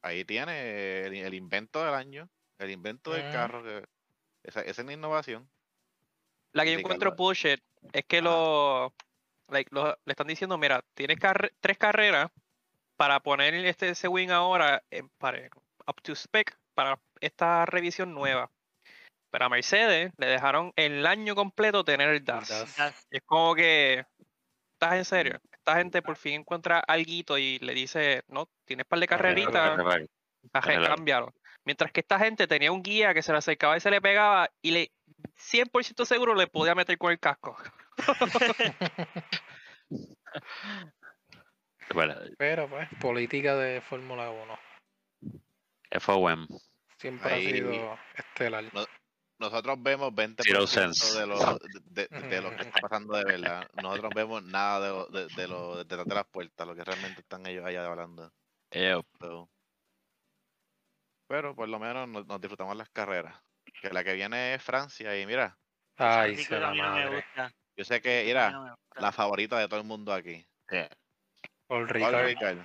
ahí tiene el, el invento del año, el invento del
Ujú.
carro, que esa, esa es la innovación.
La que yo encuentro bullshit es que lo, like, lo- le están diciendo, mira, tienes carre- tres carreras para poner este, ese wing ahora en, para, up to spec para esta revisión nueva. Pero a Mercedes le dejaron el año completo tener el DAS.
DAS.
Ya,
Y es como que, ¿estás en serio? Esta gente por fin encuentra algo y le dice, no, tienes par de carreritas, cámbialo. Mientras que esta gente tenía un guía que se le acercaba y se le pegaba y le 100% seguro le podía meter con el casco. <laughs>
Bueno,
Pero pues, política de Fórmula 1.
FOM.
Siempre
Ahí-
ha sido estelar.
Nosotros vemos 20%
Zero sense.
de lo, de, de- de lo que está pasando de verdad. Nosotros vemos nada de, lo- de, de lo detrás de las puertas, lo que realmente están ellos allá hablando.
Yep.
So, Pero por lo menos nos, nos disfrutamos las carreras. Que la que viene es Francia y mira,
Ay, se la
no me
madre.
gusta.
yo sé que
a mí
mira,
no
la favorita de todo el mundo aquí.
Yeah.
Paul Ricard.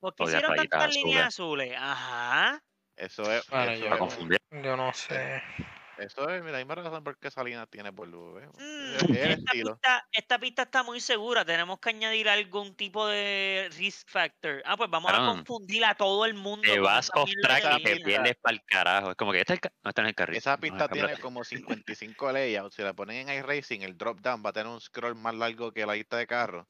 ¿Por qué hicieron tantas líneas azules? Ajá.
Eso es,
Bueno,
eso,
yo-
Para
es
confundir.
Yo no sé.
Eso es, mira, hay más razón por qué Salinas tiene por luz. ¿eh?
Mm, esta, pista, esta pista está muy segura. Tenemos que añadir algún tipo de risk factor. Ah, pues vamos a confundir a todo el mundo.
Te vas off track y te pierdes para el carajo. Es como que este es el ca- no está en el carril.
Esa
no,
pista tiene como <laughs> 55 layouts. Si la ponen en iRacing, el drop down va a tener un scroll más largo que la lista de carros.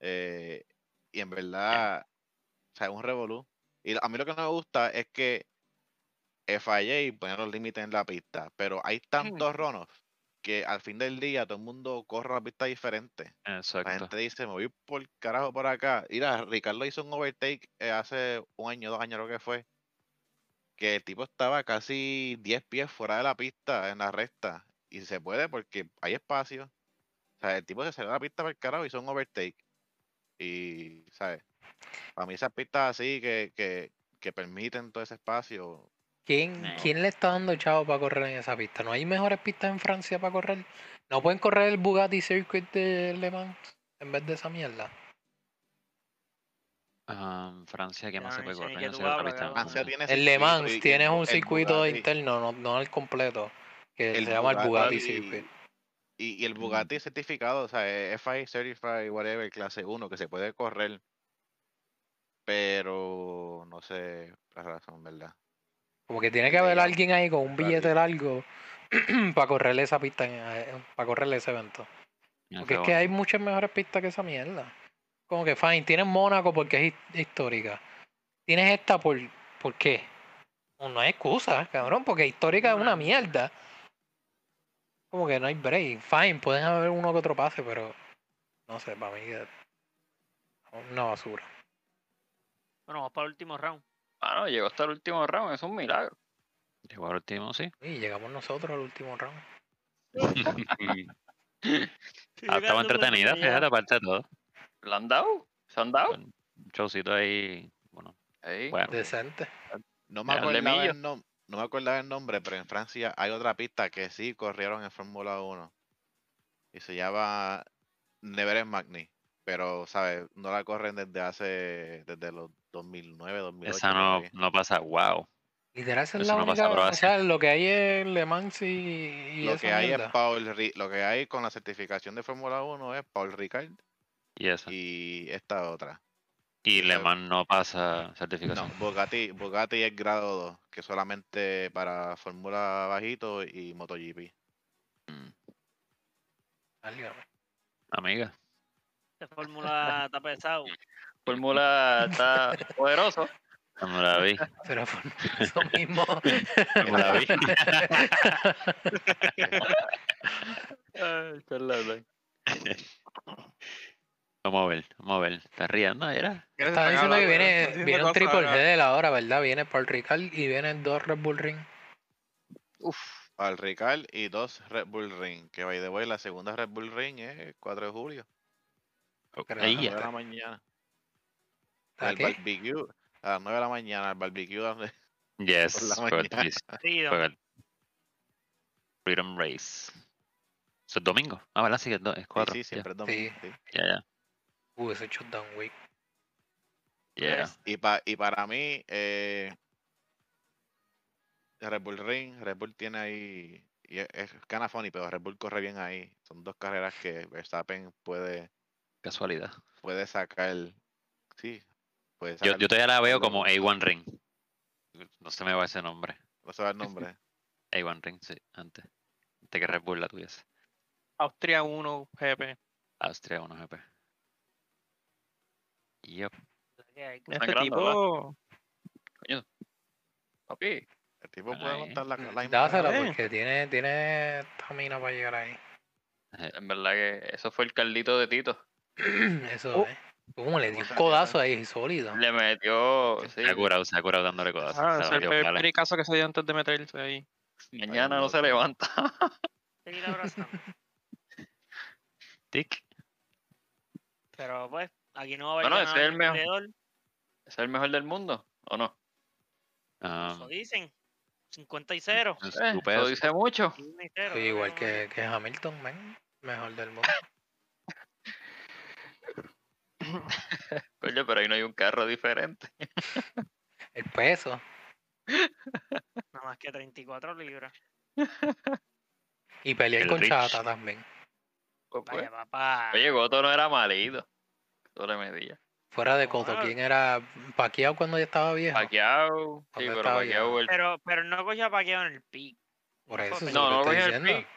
Eh, y en verdad, o sea, es un revolú. Y a mí lo que no me gusta es que fallé y poner los límites en la pista. Pero hay tantos runoffs que al fin del día todo el mundo corre a la pista diferente. La
Exacto.
gente dice, me voy por carajo por acá. Mira, Ricardo hizo un overtake eh, hace un año, dos años, lo que fue. Que el tipo estaba casi 10 pies fuera de la pista en la recta. Y se puede porque hay espacio. O sea, el tipo se salió de la pista por el carajo y hizo un overtake. Y, ¿sabes? Para mí esas pistas así que, que, que permiten todo ese espacio.
¿Quién,
No.
¿Quién le está dando chavo para correr en esa pista? ¿No hay mejores pistas en Francia para correr? ¿No pueden correr el Bugatti Circuit de Le Mans en vez de esa mierda?
Ah, Francia, ¿qué más
Ya,
se puede correr? No sé
hablas,
pista.
Francia tiene
El Le Mans
y- y
tienes
el
un circuito
Bugatti-
interno, no, no el completo, que
el
se llama el Bugatti
Bugatti-
Circuit.
Y, y el
Mm.
Bugatti certificado, o sea, es FI Certified, whatever, clase 1, que se puede correr. Pero no sé la razón, ¿verdad?
Como que tiene que haber alguien ahí con un billete largo <clears throat> para correrle esa pista, para correrle ese evento. Porque es que hay muchas mejores pistas que esa mierda. Como que, fine, tienes Mónaco porque es his- histórica. Tienes esta por, ¿por qué? No, hay excusa, cabrón, porque histórica es una mierda. Como que no hay break. Fine, pueden haber uno que otro pase, pero no sé, para mí es una basura.
Bueno, vamos para el último round.
Ah, no, llegó hasta el último round, es un milagro.
Llegó al último, sí.
Y llegamos nosotros al último round. <laughs>
Ah, estaba entretenida, fíjate, aparte de todo.
¿Lo han dado? ¿Se han dado?
Un showcito ahí, bueno, bueno.
Decente.
No me
Era el
nom- no me acordaba el nombre, pero en Francia hay otra pista que sí corrieron en Fórmula 1. Y se llama Neveres Magni. Pero, ¿sabes? No la corren desde hace, desde los 2009, 2008.
Esa no, no pasa, wow.
Literal, esa es la
no
única. O sea, lo que hay es Le Mans y, y
Lo que hay
mierda.
es Paul lo que hay con la certificación de Fórmula 1 es Paul Ricard
Y esa.
y esta otra.
Y Le Mans no pasa
No,
certificación.
Bugatti, Bugatti es grado 2, que solamente para Fórmula bajito y MotoGP.
Mm. Amiga.
Esta fórmula está pesado.
Fórmula está poderoso.
No la vi.
Pero por eso mismo.
No la vi. Vamos a ver, vamos a ver. ¿Estás riendo? ¿Era?
Estaba diciendo que viene, viene un triple G ahora, ¿verdad? Viene Paul Ricard y vienen dos Red Bull Ring.
Paul Ricard y dos Red Bull Ring, que by the way, la segunda Red Bull Ring es el 4 de julio, las
Ahí
9
ya.
de la mañana.
¿A
El
qué?
barbecue, a las 9 de la mañana, el barbecue donde <laughs>
Yes.
Por
el
Freedom.
Race. Eso es domingo. Ah, ¿verdad? Sí, es, do- es
Sí,
cuatro.
sí,
ya.
siempre es domingo. sí.
Ya, ya.
Uh, ese shutdown week.
Yeah.
Y, pa- y para mí, eh, Red Bull Ring, Red Bull tiene ahí, y es, es kinda funny, pero Red Bull corre bien ahí. Son dos carreras que Verstappen puede,
Casualidad.
puede sacar, sí, puede
Yo, yo todavía la veo como A1 Ring. No se me va ese nombre.
no se va el nombre. <laughs>
A1 Ring, sí, antes. Antes que Red Bull la tuviese.
Austria 1 GP.
Austria 1 GP. Yup.
Este
Sangrando,
tipo.
Papi,
El tipo puede montar la, la carrera.
Eh.
porque tiene, tiene estamina para llegar ahí.
en verdad que eso fue el caldito de Tito.
Eso
Oh.
es. ¿Cómo le dio un codazo ahí sólido?
Le metió. Sí,
Se ha curado, se ha curado dándole codazos.
Ah, es el pericazo que se dio antes de meterse ahí.
mañana no se levanta. <laughs>
Seguir abrazando.
Tic.
Pero pues, aquí no va a haber
Bueno, ese es el mejor. ¿Es el mejor del mundo o no?
Ah,
Eso dicen. 50 y 0.
es
Eh,
tu
eso
pedazo.
dice mucho.
y cero,
Sí,
creo
igual que, que Hamilton, man. Mejor del mundo. <laughs>
Coño, pero ahí no hay un carro diferente. <laughs>
El peso.
Nada más que 34 libras.
Y pelear
El
con
Rich.
Chata también.
Pues, pues.
Vaya, papá.
Oye, Goto no era malito. Sobre medida.
Fuera de Coto. ¿quién era Paquiao cuando ya estaba viejo?
Paqueado. Sí, pero Paquiao. el-
Pero, pero no cogía paqueado en el pick.
Por eso,
No,
No, cogía el
diciendo.
pick.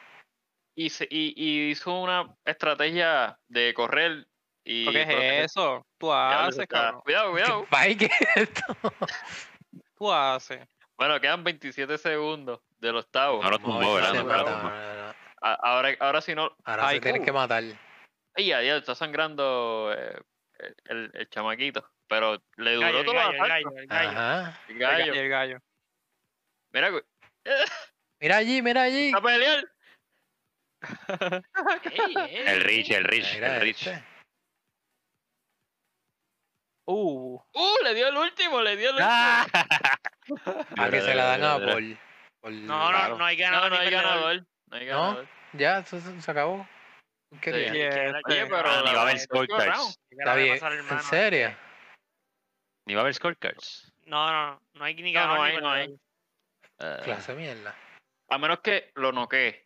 Y, se- y, y hizo una estrategia de correr y.
¿Qué es eso? Tú haces, cabrón.
Cuidado, <laughs> cuidado.
Vaya, ¿qué es esto? <laughs>
Tú haces.
Bueno, quedan 27 segundos del octavo.
No, tumbó, ¿verdad?
Ahora, ahora sí no.
Ahora
Ay,
se tienen
uh.
que matar.
Ay, ya, ya, está sangrando eh, el, chamaquito. Pero le
El
duró todo el
gallo, el gallo, el gallo.
Ajá.
El gallo. Mira, güey, <laughs>
Mira allí, mira allí.
a pelear.
El Rich, el Rich,
Mira
el Rich.
Uh.
Uh, le dio el último, le dio el último. <laughs>
¡Ah!
A que se la dan a Paul. Por-
No, no, no hay
No,
ganador.
no hay ganador. No hay
¿No?
ganador.
Ya, eso se, se acabó. ¿Qué
Sí.
quería?
Yeah,
Oye,
Oye, pero
Ah, ni va a haber scorecards.
round.
¿Qué le
Está bien. ¿En serio?
Ni va a haber scorecards.
No, no, no, no hay ni
No, no
ganador ni
hay, no hay.
Eh,
Clase mierda.
A menos que lo noquee.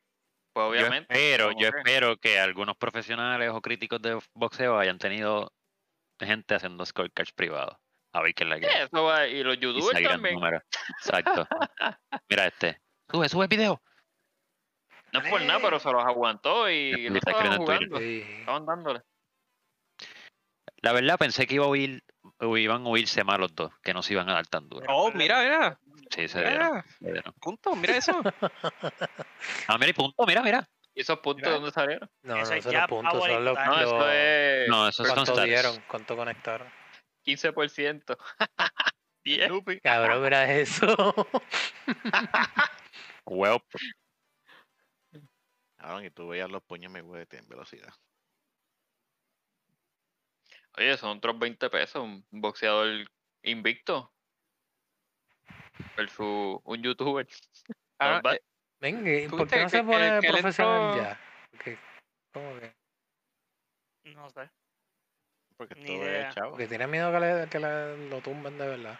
Pues
yo
obviamente.
espero,
lo
yo espero que algunos profesionales o críticos de boxeo hayan tenido gente haciendo scorecards privados. A ver qué es la que
Sí, eso va. Y los
y
youtubers también.
Exacto. <laughs> Mira este. Sube, sube video.
No es por nada, pero se los aguantó y
está
estaban jugando.
Sí.
Estaban dándole.
La verdad pensé que iba a huir, iban a huirse más los dos, que no se iban a dar tan duro.
Oh, mira, mira.
Sí, se dieron.
Mira.
se dieron.
Punto, mira eso. <laughs>
Ah, mira, y punto, mira, mira.
¿Y esos puntos
Mira.
dónde salieron?
No, no,
Eso es
son
ya
los puntos, son los.
No, eso es
No, esos son
¿Cuánto dieron? ¿Cuánto conectaron?
15%. 10. <laughs>
Cabrón, mira eso. <laughs>
Huevo.
Cabrón, y tú veías los puños me huele en velocidad.
Oye, son otros 20 pesos. Un boxeador invicto. Versus un youtuber.
Ah, Eh,
Venga, ¿y
¿Tú
¿por qué no se pone profesional
entró-
ya? Porque, ¿cómo que?
No sé.
Porque
Ni
todo
idea.
es chavo.
Porque tiene miedo que, le, que le- lo tumben de verdad.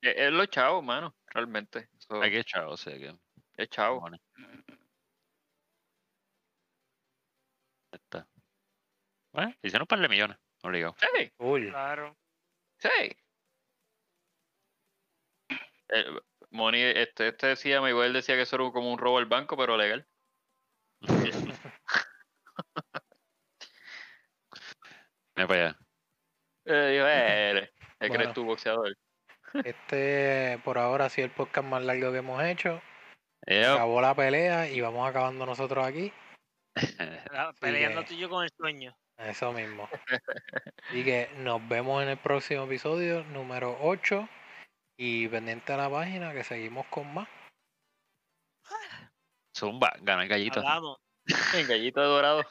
Es, es lo chavo, mano. Realmente. Eso
Hay que echar, o sea que.
es chavo.
cojones. Está. Bueno, hicieron un par de millones, obligado.
Sí,
Cool.
Claro.
sí. Eh, Moni, este, este decía, Mayweather decía que eso era como un robo al banco, pero legal.
Mira para allá. <laughs>
Eh, eh, ¿qué
Bueno.
crees tú, boxeador?
Este, por ahora, ha sido el podcast más largo que hemos hecho.
Yep.
Acabó la pelea y vamos acabando nosotros aquí. <laughs>
La- Peleando tú y yo con el sueño.
Eso mismo. <laughs> Así que nos vemos en el próximo episodio número 8. Y pendiente a la página que seguimos con más.
Zumba, gana el gallito.
Hablamos. <laughs>
El gallito de dorado.